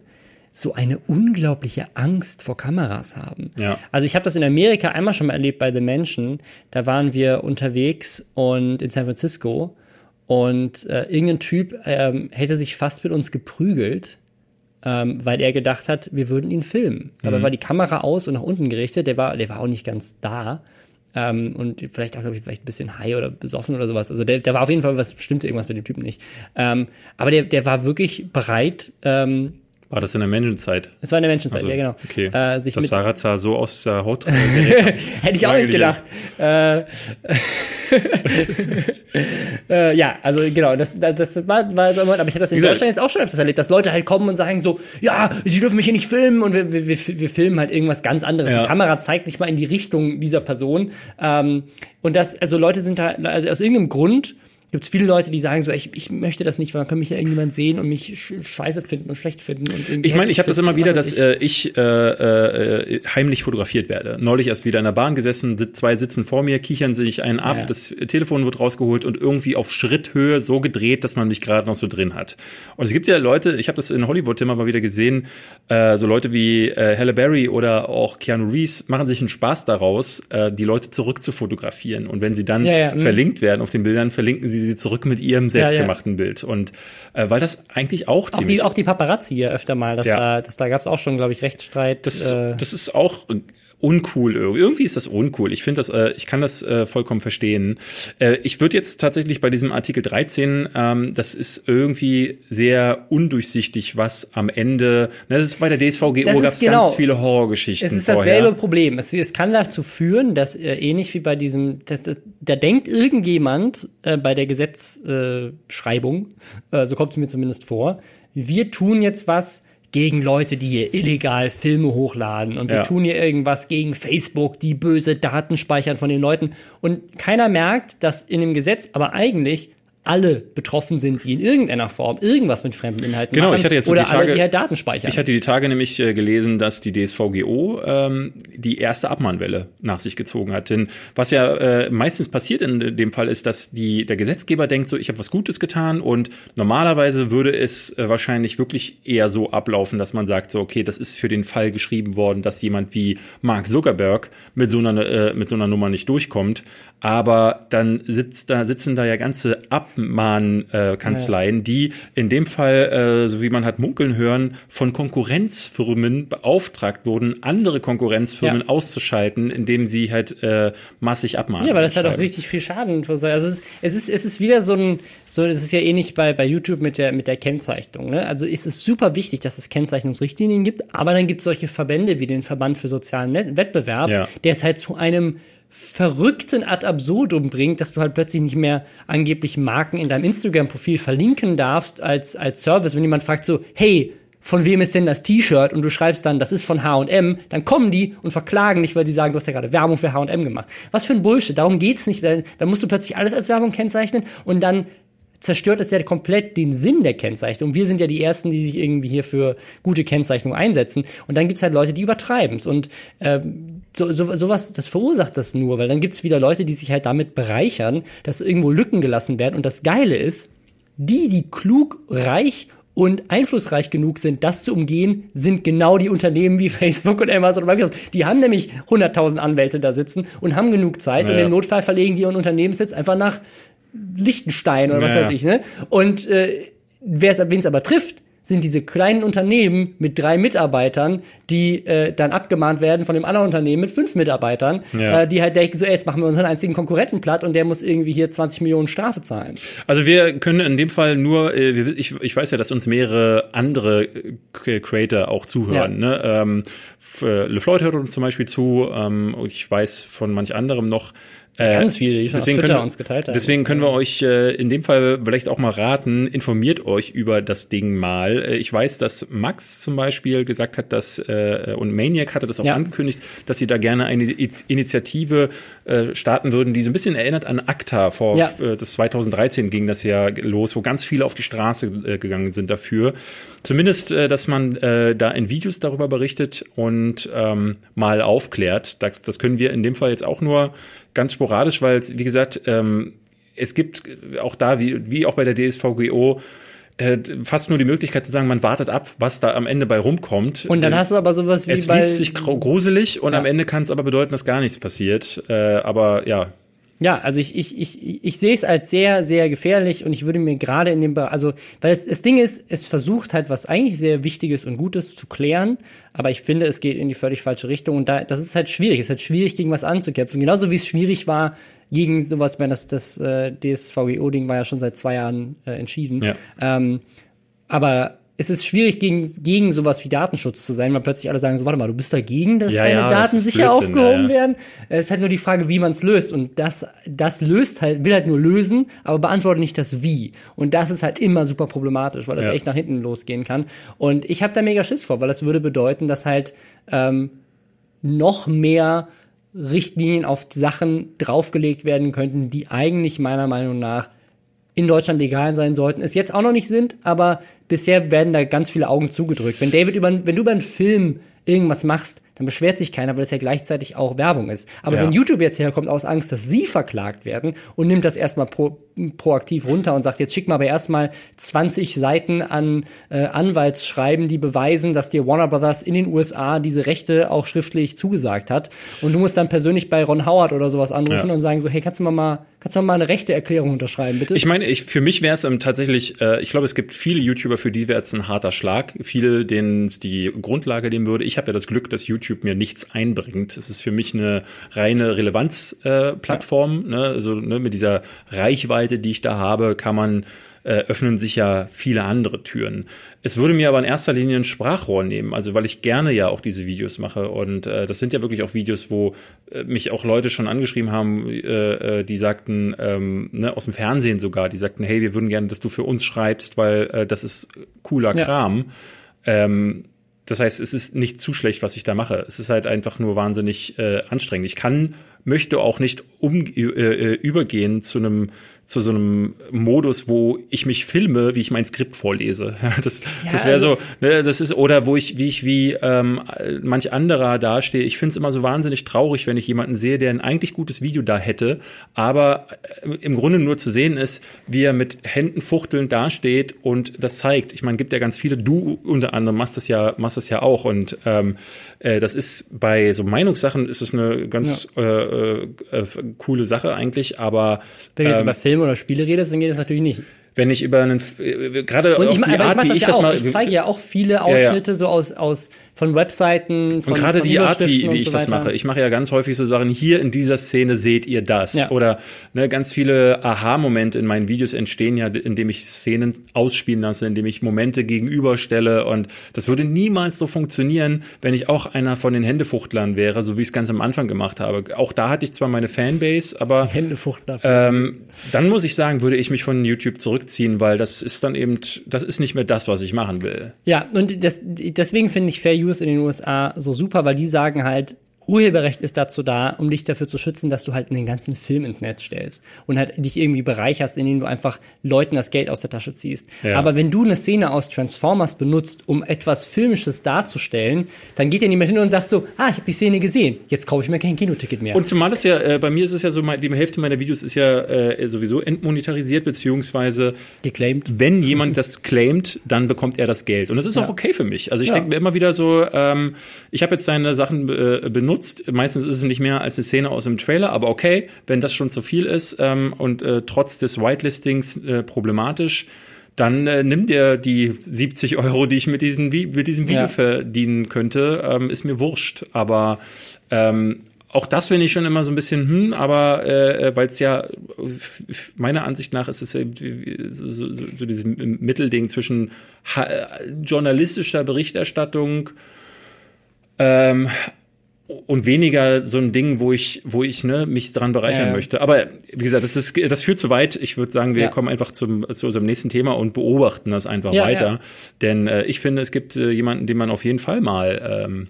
so eine unglaubliche Angst vor Kameras haben. Ja. Also ich habe das in Amerika einmal schon mal erlebt bei The Mansion. Da waren wir unterwegs und in San Francisco und äh, irgendein Typ ähm, hätte sich fast mit uns geprügelt, ähm, weil er gedacht hat, wir würden ihn filmen. Dabei mhm. war die Kamera aus und nach unten gerichtet. Der war, der war auch nicht ganz da. Ähm, und vielleicht auch, glaube ich, vielleicht ein bisschen high oder besoffen oder sowas. Also der, der war auf jeden Fall, was stimmte irgendwas mit dem Typen nicht. Ähm, aber der, der war wirklich bereit, ähm, war das in der Menschenzeit? Es war in der Menschenzeit, also, ja genau. Okay. Äh, sich das Sarah sah so aus der Haut. (laughs) Hätte ich auch nicht gedacht. Äh, (laughs) äh, ja, also genau, das, das, das war, war so Moment, aber ich habe das in Deutschland jetzt auch schon öfters erlebt, dass Leute halt kommen und sagen so, ja, sie dürfen mich hier nicht filmen und wir, wir, wir, wir filmen halt irgendwas ganz anderes. Ja. Die Kamera zeigt nicht mal in die Richtung dieser Person. Ähm, und das, also Leute sind da, also aus irgendeinem Grund gibt es viele Leute, die sagen so, ich, ich möchte das nicht, weil dann kann mich ja irgendjemand sehen und mich scheiße finden und schlecht finden. Und ich meine, ich habe das immer wieder, dass äh, ich äh, äh, heimlich fotografiert werde. Neulich erst wieder in der Bahn gesessen, zwei sitzen vor mir, kichern sich einen ab, ja. das Telefon wird rausgeholt und irgendwie auf Schritthöhe so gedreht, dass man mich gerade noch so drin hat. Und es gibt ja Leute, ich habe das in Hollywood immer mal wieder gesehen, äh, so Leute wie äh, Halle Berry oder auch Keanu Reeves machen sich einen Spaß daraus, äh, die Leute zurück zu fotografieren. Und wenn sie dann ja, ja, mhm. verlinkt werden auf den Bildern, verlinken sie sie zurück mit ihrem selbstgemachten ja, ja. Bild. Und äh, weil das eigentlich auch ziemlich. Auch die, auch die Paparazzi ja öfter mal. Das ja. da, das, da gab es auch schon, glaube ich, Rechtsstreit. Das, äh, das ist auch uncool. Irgendwie ist das uncool. Ich finde das, äh, ich kann das äh, vollkommen verstehen. Äh, ich würde jetzt tatsächlich bei diesem Artikel 13, ähm, das ist irgendwie sehr undurchsichtig, was am Ende, ne, das ist bei der DSVGO gab es genau, ganz viele Horrorgeschichten. Es ist dasselbe vorher. Problem. Es, es, kann dazu führen, dass äh, ähnlich wie bei diesem, dass, da denkt irgendjemand äh, bei der Gesetzschreibung, äh, so kommt es mir zumindest vor, wir tun jetzt was, gegen Leute, die hier illegal Filme hochladen und wir ja. tun hier irgendwas gegen Facebook, die böse Daten speichern von den Leuten und keiner merkt, dass in dem Gesetz aber eigentlich alle betroffen sind, die in irgendeiner Form irgendwas mit fremden Inhalten genau, machen. Ich hatte jetzt oder die Tage, alle, die halt Daten speichern. Ich hatte die Tage nämlich äh, gelesen, dass die DSVGO ähm, die erste Abmahnwelle nach sich gezogen hat. Denn was ja äh, meistens passiert in dem Fall ist, dass die, der Gesetzgeber denkt so, ich habe was Gutes getan und normalerweise würde es äh, wahrscheinlich wirklich eher so ablaufen, dass man sagt so, okay, das ist für den Fall geschrieben worden, dass jemand wie Mark Zuckerberg mit so einer, äh, mit so einer Nummer nicht durchkommt. Aber dann sitzt da, sitzen da ja ganze Abmahnkanzleien, äh, ja. die in dem Fall, äh, so wie man hat munkeln hören, von Konkurrenzfirmen beauftragt wurden, andere Konkurrenzfirmen ja. auszuschalten, indem sie halt äh, massig abmahnen. Ja, aber das hat auch richtig viel Schaden. Also es ist, es ist, es ist wieder so ein, so, es ist ja ähnlich bei, bei YouTube mit der, mit der Kennzeichnung. Ne? Also es ist super wichtig, dass es Kennzeichnungsrichtlinien gibt, aber dann gibt es solche Verbände wie den Verband für sozialen Wettbewerb, ja. der es halt zu einem verrückten Ad absurdum bringt, dass du halt plötzlich nicht mehr angeblich Marken in deinem Instagram-Profil verlinken darfst als, als Service. Wenn jemand fragt so, hey, von wem ist denn das T-Shirt? Und du schreibst dann, das ist von H&M, dann kommen die und verklagen dich, weil sie sagen, du hast ja gerade Werbung für H&M gemacht. Was für ein Bullshit, darum geht's nicht. Dann musst du plötzlich alles als Werbung kennzeichnen und dann zerstört es ja komplett den Sinn der Kennzeichnung. Wir sind ja die Ersten, die sich irgendwie hier für gute Kennzeichnung einsetzen. Und dann gibt's halt Leute, die übertreiben es. Und ähm, so, so, sowas, das verursacht das nur, weil dann gibt's wieder Leute, die sich halt damit bereichern, dass irgendwo Lücken gelassen werden. Und das Geile ist, die, die klug, reich und einflussreich genug sind, das zu umgehen, sind genau die Unternehmen wie (laughs) Facebook und Amazon und Microsoft. Die haben nämlich 100.000 Anwälte da sitzen und haben genug Zeit naja. und im Notfall verlegen die ihren Unternehmenssitz einfach nach Liechtenstein oder was naja. weiß ich, ne? Und äh, wen es aber trifft, sind diese kleinen Unternehmen mit drei Mitarbeitern, die äh, dann abgemahnt werden von dem anderen Unternehmen mit fünf Mitarbeitern, ja. äh, die halt denken, so, ey, jetzt machen wir unseren einzigen Konkurrenten platt und der muss irgendwie hier 20 Millionen Strafe zahlen. Also wir können in dem Fall nur, äh, ich, ich weiß ja, dass uns mehrere andere äh, Creator auch zuhören. Ja. Ne? Ähm, äh, LeFloid hört uns zum Beispiel zu ähm, und ich weiß von manch anderem noch, äh, Ganz viel, die deswegen können, uns geteilt haben. Deswegen können wir euch äh, in dem Fall vielleicht auch mal raten, informiert euch über das Ding mal. Äh, ich weiß, dass Max zum Beispiel gesagt hat, dass äh, und Maniac hatte das auch ja. angekündigt, dass sie da gerne eine Initiative äh, starten würden, die so ein bisschen erinnert an ACTA. Vor ja. äh, das 2013 ging das ja los, wo ganz viele auf die Straße gegangen sind dafür. Zumindest, äh, dass man äh, da in Videos darüber berichtet und ähm, mal aufklärt. Das, das können wir in dem Fall jetzt auch nur ganz sporadisch, weil es, wie gesagt, ähm, es gibt auch da, wie, wie auch bei der DSVGO, äh, fast nur die Möglichkeit zu sagen, man wartet ab, was da am Ende bei rumkommt. Und dann hast du aber sowas wie es liest sich gruselig und ja. am Ende kann es aber bedeuten, dass gar nichts passiert. Äh, aber ja, ja, also ich, ich, ich, ich sehe es als sehr, sehr gefährlich und ich würde mir gerade in dem Bereich, also, weil es, das Ding ist, es versucht halt was eigentlich sehr Wichtiges und Gutes zu klären, aber ich finde, es geht in die völlig falsche Richtung und da, das ist halt schwierig. Es ist halt schwierig, gegen was anzukämpfen. Genauso wie es schwierig war, gegen sowas, wenn das, das äh, DSVGO-Ding war ja schon seit zwei Jahren äh, entschieden. Ja. Ähm, aber es ist schwierig, gegen, gegen sowas wie Datenschutz zu sein, weil plötzlich alle sagen, so, warte mal, du bist dagegen, dass ja, deine ja, Daten das sicher Blödsinn, aufgehoben ja, werden. Es ist halt nur die Frage, wie man es löst. Und das, das löst halt, will halt nur lösen, aber beantwortet nicht das Wie. Und das ist halt immer super problematisch, weil das echt nach hinten losgehen kann. Und ich habe da mega Schiss vor, weil das würde bedeuten, dass halt ähm, noch mehr Richtlinien auf Sachen draufgelegt werden könnten, die eigentlich meiner Meinung nach in Deutschland legal sein sollten, es jetzt auch noch nicht sind, aber bisher werden da ganz viele Augen zugedrückt. Wenn David über, wenn du über einen Film irgendwas machst, dann beschwert sich keiner, weil es ja gleichzeitig auch Werbung ist. Aber ja. wenn YouTube jetzt herkommt aus Angst, dass sie verklagt werden und nimmt das erstmal pro, proaktiv runter und sagt, jetzt schick mal aber erstmal 20 Seiten an äh, Anwaltsschreiben, die beweisen, dass dir Warner Brothers in den USA diese Rechte auch schriftlich zugesagt hat. Und du musst dann persönlich bei Ron Howard oder sowas anrufen ja. und sagen so, hey, kannst du mal, mal Kannst du mal eine rechte Erklärung unterschreiben, bitte? Ich meine, ich, für mich wäre es ähm, tatsächlich, äh, ich glaube, es gibt viele YouTuber, für die wäre es ein harter Schlag. Viele, denen es die Grundlage nehmen würde. Ich habe ja das Glück, dass YouTube mir nichts einbringt. Es ist für mich eine reine Relevanzplattform. Äh, ja. ne? Also ne, mit dieser Reichweite, die ich da habe, kann man äh, öffnen sich ja viele andere Türen. Es würde mir aber in erster Linie ein Sprachrohr nehmen, also weil ich gerne ja auch diese Videos mache und äh, das sind ja wirklich auch Videos, wo äh, mich auch Leute schon angeschrieben haben, äh, äh, die sagten, ähm, ne, aus dem Fernsehen sogar, die sagten, hey, wir würden gerne, dass du für uns schreibst, weil äh, das ist cooler ja. Kram. Ähm, das heißt, es ist nicht zu schlecht, was ich da mache. Es ist halt einfach nur wahnsinnig äh, anstrengend. Ich kann, möchte auch nicht um, äh, äh übergehen zu einem zu so einem Modus, wo ich mich filme, wie ich mein Skript vorlese. (laughs) Das, ja, das wäre also, so, ne, das ist, oder wo ich, wie ich wie ähm, manch anderer dastehe. Ich finde es immer so wahnsinnig traurig, wenn ich jemanden sehe, der ein eigentlich gutes Video da hätte, aber äh, im Grunde nur zu sehen ist, wie er mit Händen fuchtelnd dasteht und das zeigt. Ich meine, gibt ja ganz viele, du unter anderem machst das ja, machst das ja auch und ähm, äh, das ist bei so Meinungssachen ist es eine ganz ja. äh, äh, coole Sache eigentlich, aber wenn ähm, bei Filmen oder Spiele redest, dann geht das natürlich nicht wenn ich über einen äh, gerade auf ich, die Art, ich wie ich das ja mal ich zeige ja auch viele Ausschnitte ja, ja. so aus aus von Webseiten, von Und gerade die Art, wie, wie ich so das mache. Ich mache ja ganz häufig so Sachen, hier in dieser Szene seht ihr das. Ja. Oder ne, ganz viele Aha-Momente in meinen Videos entstehen ja, indem ich Szenen ausspielen lasse, indem ich Momente gegenüberstelle. Und das würde niemals so funktionieren, wenn ich auch einer von den Händefuchtlern wäre, so wie ich es ganz am Anfang gemacht habe. Auch da hatte ich zwar meine Fanbase, aber Händefuchtler. Ähm, dann muss ich sagen, würde ich mich von YouTube zurückziehen, weil das ist dann eben, das ist nicht mehr das, was ich machen will. Ja, und das, deswegen finde ich Fair Use in den USA so super, weil die sagen halt, Urheberrecht ist dazu da, um dich dafür zu schützen, dass du halt einen ganzen Film ins Netz stellst und halt dich irgendwie bereicherst, indem du einfach Leuten das Geld aus der Tasche ziehst. Ja. Aber wenn du eine Szene aus Transformers benutzt, um etwas Filmisches darzustellen, dann geht ja niemand hin und sagt so, ah, ich habe die Szene gesehen, jetzt kaufe ich mir kein Kinoticket mehr. Und zumal es ja, äh, bei mir ist es ja so, die Hälfte meiner Videos ist ja äh, sowieso entmonetarisiert, beziehungsweise geclaimed. Wenn jemand das claimt, dann bekommt er das Geld. Und das ist ja. auch okay für mich. Also ich ja. denke mir immer wieder so, ähm, ich habe jetzt seine Sachen äh, benutzt, benutzt. Meistens ist es nicht mehr als eine Szene aus dem Trailer, aber okay, wenn das schon zu viel ist ähm, und äh, trotz des Whitelistings äh, problematisch, dann äh, nimm dir die 70 Euro, die ich mit, diesen, mit diesem Video ja. verdienen könnte, ähm, ist mir wurscht. Aber ähm, auch das finde ich schon immer so ein bisschen, hm, aber äh, äh weil es ja meiner Ansicht nach ist es eben so, so, so dieses Mittelding zwischen journalistischer Berichterstattung, ähm, und weniger so ein Ding, wo ich, wo ich ne, mich daran bereichern ja. möchte. Aber wie gesagt, das ist, das führt zu weit. Ich würde sagen, wir ja. kommen einfach zum, zu unserem nächsten Thema und beobachten das einfach ja, weiter. Denn äh, ich finde, es gibt äh, jemanden, den man auf jeden Fall mal ähm,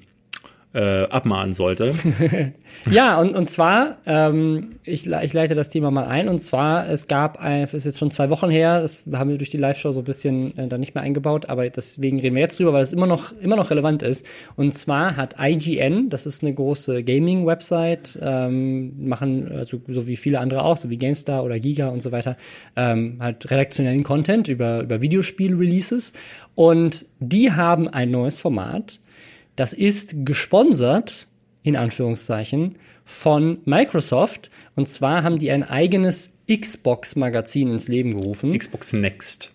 äh, abmahnen sollte. (laughs) ja, und, und zwar, ähm, ich, ich leite das Thema mal ein, und zwar, es gab, ein, es ist jetzt schon zwei Wochen her, das haben wir durch die Live-Show so ein bisschen äh, da nicht mehr eingebaut, aber deswegen reden wir jetzt drüber, weil es immer noch, immer noch relevant ist. Und zwar hat IGN, das ist eine große Gaming-Website, ähm, machen, also so wie viele andere auch, so wie GameStar oder Giga und so weiter, ähm, halt redaktionellen Content über, über Videospiel-Releases. Und die haben ein neues Format, das ist gesponsert, in Anführungszeichen, von Microsoft. Und zwar haben die ein eigenes Xbox-Magazin ins Leben gerufen. Xbox Next.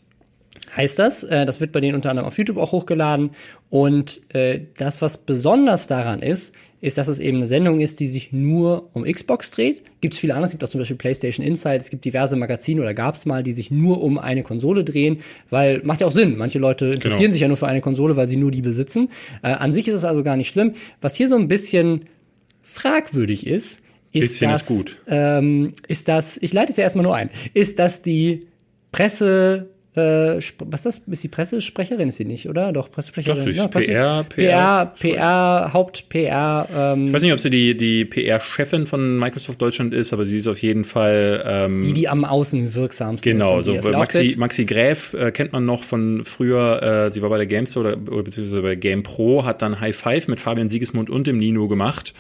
Heißt das. Äh, das wird bei denen unter anderem auf YouTube auch hochgeladen. Und äh, das, was besonders daran ist, ist, dass es eben eine Sendung ist, die sich nur um Xbox dreht. Gibt es viele andere, es gibt auch zum Beispiel PlayStation Insight, es gibt diverse Magazine oder gab es mal, die sich nur um eine Konsole drehen, weil macht ja auch Sinn. Manche Leute interessieren genau. sich ja nur für eine Konsole, weil sie nur die besitzen. Äh, an sich ist es also gar nicht schlimm. Was hier so ein bisschen fragwürdig ist, ist bisschen das, ist gut. Ähm, ist das, ich leite es ja erstmal nur ein, ist, dass die Presse äh, was ist das? Ist die Pressesprecherin? Ist sie nicht, oder? Doch, Pressesprecherin. Doch, ja, PR, PR, PR, PR Haupt-PR. Ähm, ich weiß nicht, ob sie die, die PR-Chefin von Microsoft Deutschland ist, aber sie ist auf jeden Fall. Ähm, die, die am Außen wirksamsten genau, ist. Genau, so Maxi, Maxi Gräf äh, kennt man noch von früher. Äh, sie war bei der GameStore oder, oder beziehungsweise bei Game Pro, hat dann High Five mit Fabian Siegesmund und dem Nino gemacht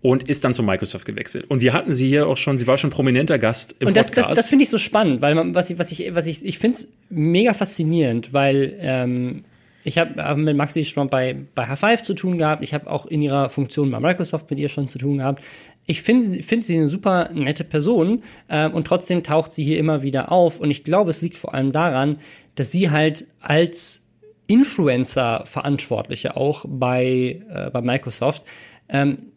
und ist dann zu Microsoft gewechselt. Und wir hatten sie hier auch schon, sie war schon prominenter Gast im und das, Podcast. Das, das finde ich so spannend, weil man, was ich, was ich, was ich, ich finde es mega faszinierend, weil ähm, Ich habe hab mit Maxi schon bei, bei H5 zu tun gehabt. Ich habe auch in ihrer Funktion bei Microsoft mit ihr schon zu tun gehabt. Ich finde find sie eine super nette Person äh, und trotzdem taucht sie hier immer wieder auf. Und ich glaube, es liegt vor allem daran, dass sie halt als Influencer-Verantwortliche auch bei, äh, bei Microsoft ähm,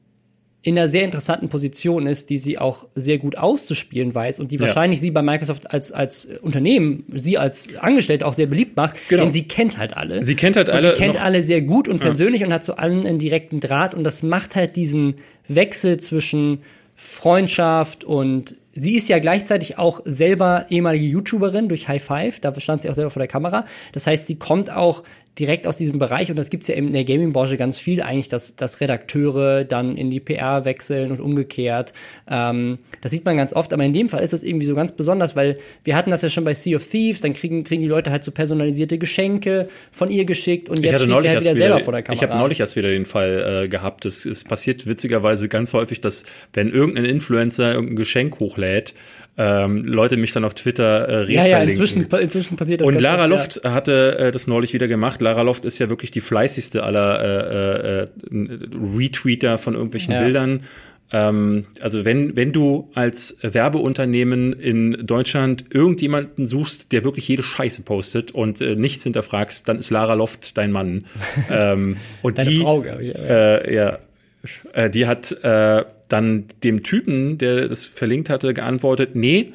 in einer sehr interessanten Position ist, die sie auch sehr gut auszuspielen weiß und die ja. wahrscheinlich sie bei Microsoft als, als Unternehmen, sie als Angestellte auch sehr beliebt macht, genau. denn sie kennt halt alle. Sie kennt halt alle. sie kennt alle sehr gut und persönlich ja. und hat zu allen einen direkten Draht und das macht halt diesen Wechsel zwischen Freundschaft und sie ist ja gleichzeitig auch selber ehemalige YouTuberin durch High Five, da stand sie auch selber vor der Kamera. Das heißt, sie kommt auch direkt aus diesem Bereich, und das gibt's ja in der Gaming-Branche ganz viel eigentlich, dass, dass Redakteure dann in die PR wechseln und umgekehrt. Ähm, das sieht man ganz oft, aber in dem Fall ist das irgendwie so ganz besonders, weil wir hatten das ja schon bei Sea of Thieves, dann kriegen, kriegen die Leute halt so personalisierte Geschenke von ihr geschickt und jetzt steht sie halt wieder, selber vor der Kamera. Ich habe neulich erst wieder den Fall äh, gehabt. Es, es passiert witzigerweise ganz häufig, dass wenn irgendein Influencer irgendein Geschenk hochlädt, ähm, Leute mich dann auf Twitter äh, Ja, ja, inzwischen, inzwischen passiert das. Und Lara oft, Loft ja. hatte äh, das neulich wieder gemacht. Lara Loft ist ja wirklich die fleißigste aller äh, äh, Retweeter von irgendwelchen ja. Bildern. Ähm, also wenn, wenn du als Werbeunternehmen in Deutschland irgendjemanden suchst, der wirklich jede Scheiße postet und äh, nichts hinterfragst, dann ist Lara Loft dein Mann. (laughs) ähm, und Deine die, Frau, ich. Äh, ja, äh, die hat äh, dann dem Typen, der das verlinkt hatte, geantwortet, nee,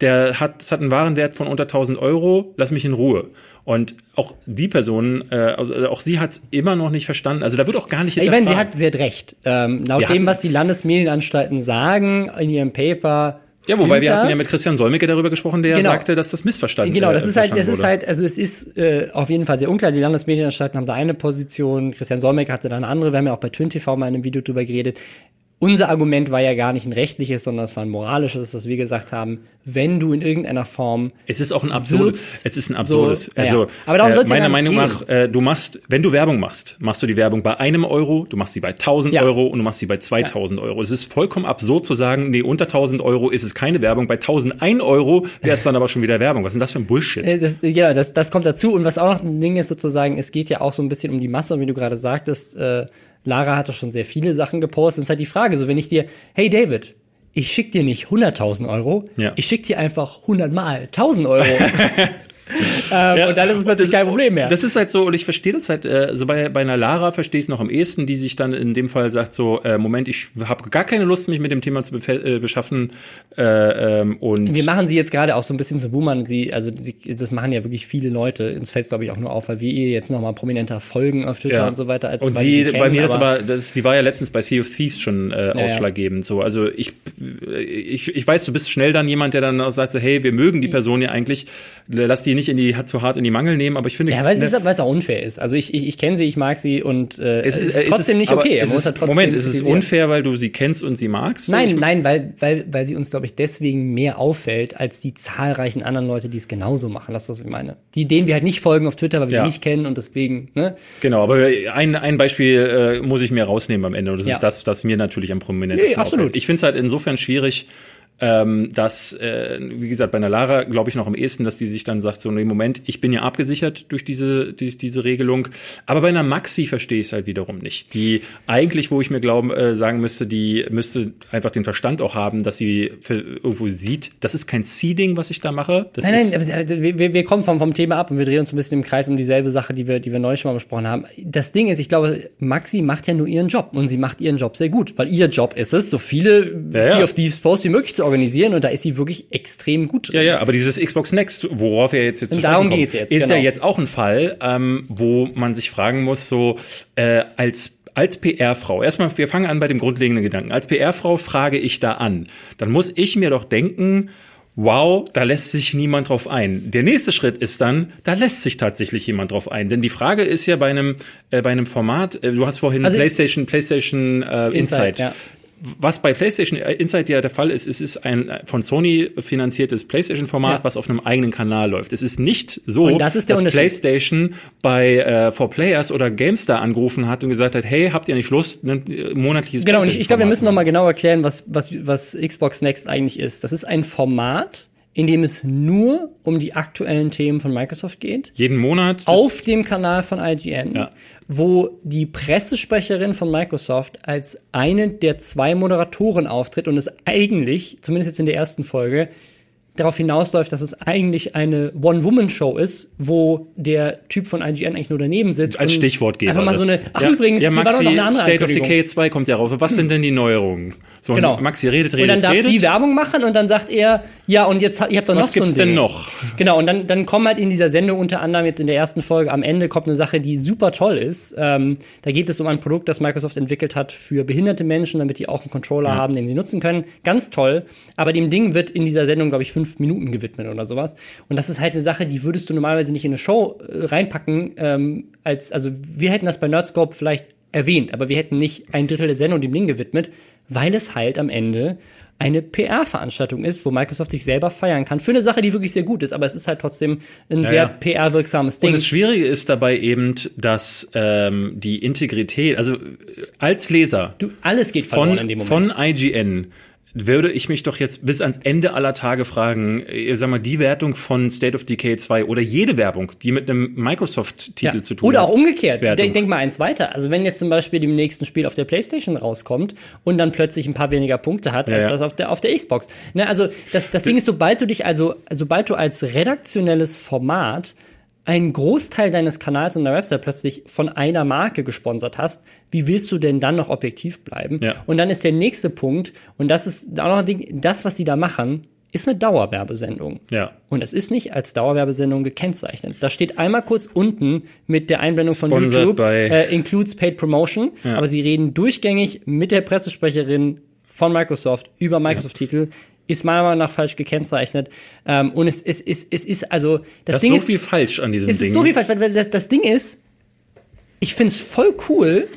der hat, das hat einen Warenwert von unter 1000 Euro, lass mich in Ruhe. Und auch die Person, äh, also auch sie hat es immer noch nicht verstanden. Also da wird auch gar nicht Ich meine, sie hat, sie hat recht. Ähm, laut ja. dem, was die Landesmedienanstalten sagen in ihrem Paper, ja, wobei wir das? hatten ja mit Christian Solmecke darüber gesprochen, der genau. sagte, dass das missverstanden Genau, das äh, ist halt, das ist halt, also es ist äh, auf jeden Fall sehr unklar. Die Landesmedienanstalten haben da eine Position, Christian Solmecke hatte da eine andere. Wir haben ja auch bei Twin TV mal in einem Video drüber geredet. Unser Argument war ja gar nicht ein rechtliches, sondern es war ein moralisches, dass wir gesagt haben, wenn du in irgendeiner Form es ist auch ein absurdes, es ist ein absurdes. So, also ja. aber darum äh, meiner ja Meinung nach, äh, du machst, wenn du Werbung machst, machst du die Werbung bei einem Euro, du machst sie bei 1000 ja. Euro und du machst sie bei 2000 Euro. Es ist vollkommen absurd zu sagen, nee, unter 1000 Euro ist es keine Werbung, bei 1001 Euro wäre es dann aber schon wieder Werbung. Was ist denn das für ein Bullshit? Äh, das, ja, das, das kommt dazu und was auch noch ein Ding ist sozusagen, es geht ja auch so ein bisschen um die Masse, wie du gerade sagtest. Äh, Lara hat doch schon sehr viele Sachen gepostet. Es ist halt die Frage, so wenn ich dir, hey David, ich schick dir nicht 100.000 Euro, ja. ich schick dir einfach 100 mal 1000 Euro. (laughs) (laughs) ähm, ja, und dann ist es plötzlich kein Problem mehr. Das ist halt so, und ich verstehe das halt, äh, so bei, bei einer Lara verstehe ich es noch am ehesten, die sich dann in dem Fall sagt so, äh, Moment, ich habe gar keine Lust, mich mit dem Thema zu äh, beschaffen. Äh, ähm, und wir machen sie jetzt gerade auch so ein bisschen zu Boomern. Sie, also sie, das machen ja wirklich viele Leute. Uns fällt glaube ich auch nur auf, weil wir ihr jetzt nochmal prominenter folgen auf Twitter ja. und so weiter. Als und sie, sie kennen, bei mir das aber, das, sie war ja letztens bei Sea of Thieves schon äh, ausschlaggebend. Ja. So, also ich, ich, ich weiß, du bist schnell dann jemand, der dann sagt so, hey, wir mögen die Person ja eigentlich, lass die nicht in die zu hart in die Mangel nehmen, aber ich finde ja, weil es, ne, es auch unfair ist. Also ich, ich, ich kenne sie, ich mag sie und äh, es ist, es ist trotzdem nicht okay. Es ist, halt Moment, ist es unfair, weil du sie kennst und sie magst? Nein, nein, weil weil weil sie uns glaube ich deswegen mehr auffällt als die zahlreichen anderen Leute, die es genauso machen. Das ist was ich meine. Die denen wir halt nicht folgen auf Twitter, weil wir ja. sie nicht kennen und deswegen. Ne? Genau, aber ein ein Beispiel äh, muss ich mir rausnehmen am Ende und das ja. ist das, das mir natürlich am prominentesten ja, absolut. Auffällt. Ich finde es halt insofern schwierig ähm, dass, äh, wie gesagt, bei einer Lara glaube ich noch am ehesten, dass die sich dann sagt, so, nee, Moment, ich bin ja abgesichert durch diese, die, diese Regelung. Aber bei einer Maxi verstehe ich es halt wiederum nicht. Die eigentlich, wo ich mir glauben, äh, sagen müsste, die müsste einfach den Verstand auch haben, dass sie für, irgendwo sieht, das ist kein Seeding, was ich da mache. Das nein, nein, aber wir, wir kommen vom, vom Thema ab und wir drehen uns ein bisschen im Kreis um dieselbe Sache, die wir, die wir neulich schon mal besprochen haben. Das Ding ist, ich glaube, Maxi macht ja nur ihren Job und sie macht ihren Job sehr gut, weil ihr Job ist es, so viele ja, Sea of Thieves Posts wie möglich zu organisieren und da ist sie wirklich extrem gut drin. Ja, ja, aber dieses Xbox Next, worauf er jetzt jetzt zu darum geht's jetzt, ist genau. ja jetzt auch ein Fall, ähm, wo man sich fragen muss, so äh, als als PR-Frau, erstmal, wir fangen an bei dem grundlegenden Gedanken. Als PR-Frau frage ich da an. Dann muss ich mir doch denken, wow, da lässt sich niemand drauf ein. Der nächste Schritt ist dann, da lässt sich tatsächlich jemand drauf ein. Denn die Frage ist ja bei einem, äh, bei einem Format, äh, du hast vorhin also PlayStation, PlayStation äh, Insight. Insight ja was bei PlayStation Inside ja der Fall ist, es ist ein von Sony finanziertes PlayStation-Format, ja. was auf einem eigenen Kanal läuft. Es ist nicht so, das ist dass PlayStation bei äh, For Players oder GameStar angerufen hat und gesagt hat, hey, habt ihr nicht Lust, ein äh, monatliches Genau, und ich, ich glaube, wir müssen noch mal genau erklären, was, was, was Xbox Next eigentlich ist. Das ist ein Format, in dem es nur um die aktuellen Themen von Microsoft geht. Jeden Monat. Auf dem Kanal von IGN, Ja. Wo die Pressesprecherin von Microsoft als eine der zwei Moderatoren auftritt und es eigentlich, zumindest jetzt in der ersten Folge, darauf hinausläuft, dass es eigentlich eine One-Woman-Show ist, wo der Typ von IGN eigentlich nur daneben sitzt. als und Stichwortgeber. Einfach mal so eine, ach ja, übrigens, ja, hier war Maxi, doch noch eine andere State of. Decay 2 kommt ja rauf. Was sind denn die Neuerungen? So, Genau. Maxi redet, redet, Und dann darf redet. sie Werbung machen und dann sagt er, ja, und jetzt ihr habt doch Was noch so ein gibt's Ding. denn noch? Genau, und dann, dann kommen halt in dieser Sendung unter anderem jetzt in der ersten Folge am Ende kommt eine Sache, die super toll ist. Ähm, da geht es um ein Produkt, das Microsoft entwickelt hat für behinderte Menschen, damit die auch einen Controller haben, den sie nutzen können. Ganz toll. Aber dem Ding wird in dieser Sendung, glaube ich, fünf Minuten gewidmet oder sowas. Und das ist halt eine Sache, die würdest du normalerweise nicht in eine Show äh, reinpacken. Ähm, als, also wir hätten das bei Nerdscope vielleicht erwähnt, aber wir hätten nicht ein Drittel der Sendung dem Ding gewidmet, weil es halt am Ende eine PR-Veranstaltung ist, wo Microsoft sich selber feiern kann. Für eine Sache, die wirklich sehr gut ist, aber es ist halt trotzdem ein sehr ja. PR-wirksames Ding. Und das Schwierige ist dabei eben, dass ähm, die Integrität, also äh, als Leser du, alles geht von, in dem Moment. von IGN würde ich mich doch jetzt bis ans Ende aller Tage fragen, äh, sag mal, die Wertung von State of Decay 2 oder jede Werbung, die mit einem Microsoft-Titel Ja. zu tun Oder hat. auch umgekehrt. Denk, denk mal eins weiter. Also wenn jetzt zum Beispiel dem nächsten Spiel auf der PlayStation rauskommt und dann plötzlich ein paar weniger Punkte hat als ja. das auf der auf der Xbox. Ne, also das, das Ding ist, sobald du dich also sobald du als redaktionelles Format einen Großteil deines Kanals und der Website plötzlich von einer Marke gesponsert hast, wie willst du denn dann noch objektiv bleiben? Ja. Und dann ist der nächste Punkt, und das ist auch noch ein Ding, das, was sie da machen, ist eine Dauerwerbesendung. Ja. Und es ist nicht als Dauerwerbesendung gekennzeichnet. Da steht einmal kurz unten mit der Einblendung von Sponsored YouTube, by- äh, includes paid promotion, aber sie reden durchgängig mit der Pressesprecherin von Microsoft über Microsoft-Titel. Ist meiner Meinung nach falsch gekennzeichnet. Ähm, und es, es, es, es ist also, das, Da Ding ist so ist, viel falsch an diesem es Ding. ist so viel falsch, weil das, das Ding ist, ich find's voll cool,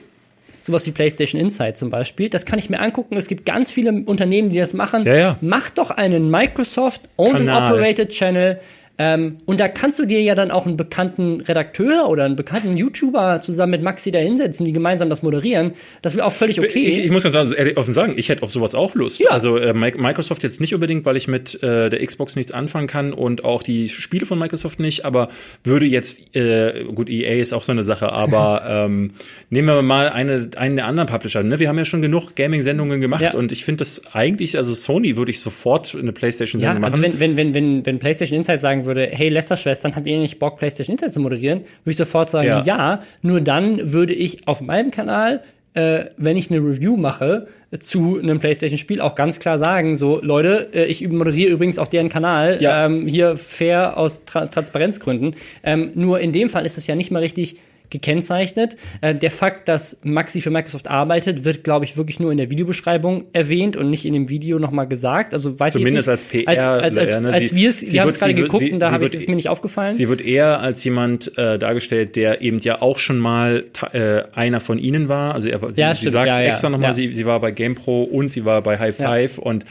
sowas wie PlayStation Insight zum Beispiel. Das kann ich mir angucken. Es gibt ganz viele Unternehmen, die das machen. Ja, ja. Mach doch einen Microsoft Owned and. Operated Channel. Ähm, und da kannst du dir ja dann auch einen bekannten Redakteur oder einen bekannten YouTuber zusammen mit Maxi da hinsetzen, die gemeinsam das moderieren. Das wäre auch völlig okay. Ich, ich muss ganz also ehrlich offen sagen, ich hätte auf sowas auch Lust. Ja. Also äh, Mi- Microsoft jetzt nicht unbedingt, weil ich mit äh, der Xbox nichts anfangen kann und auch die Spiele von Microsoft nicht, aber würde jetzt, äh, gut, EA ist auch so eine Sache, aber (laughs) ähm, nehmen wir mal eine, einen der anderen Publisher. Ne? Wir haben ja schon genug Gaming-Sendungen gemacht Ja. und ich finde das eigentlich, also Sony würde ich sofort eine ja, PlayStation-Sendung also machen. wenn, wenn, wenn, wenn, wenn PlayStation Insight sagen würde, hey Lester-Schwestern, habt ihr nicht Bock, PlayStation Insight zu moderieren? Würde ich sofort sagen, Ja. ja. Nur dann würde ich auf meinem Kanal, äh, wenn ich eine Review mache, zu einem PlayStation-Spiel auch ganz klar sagen, so, Leute, äh, ich moderiere übrigens auch deren Kanal, Ja. ähm, hier fair aus Tra Transparenzgründen. Ähm, nur in dem Fall ist es ja nicht mal richtig gekennzeichnet. Äh, der Fakt, dass Maxi für Microsoft arbeitet, wird, glaube ich, wirklich nur in der Videobeschreibung erwähnt und nicht in dem Video nochmal gesagt. Also weiß Zumindest ich als jetzt nicht, PR, als, als, als, ne, als sie- wir es, wir haben es gerade geguckt sie- und da habe ich es mir nicht aufgefallen. Sie wird eher als jemand äh, dargestellt, der eben ja auch schon mal äh, einer von ihnen war. Also er, sie, Ja, sie stimmt, sagt ja, ja, extra nochmal, ja. sie, sie war bei GamePro und sie war bei High Five und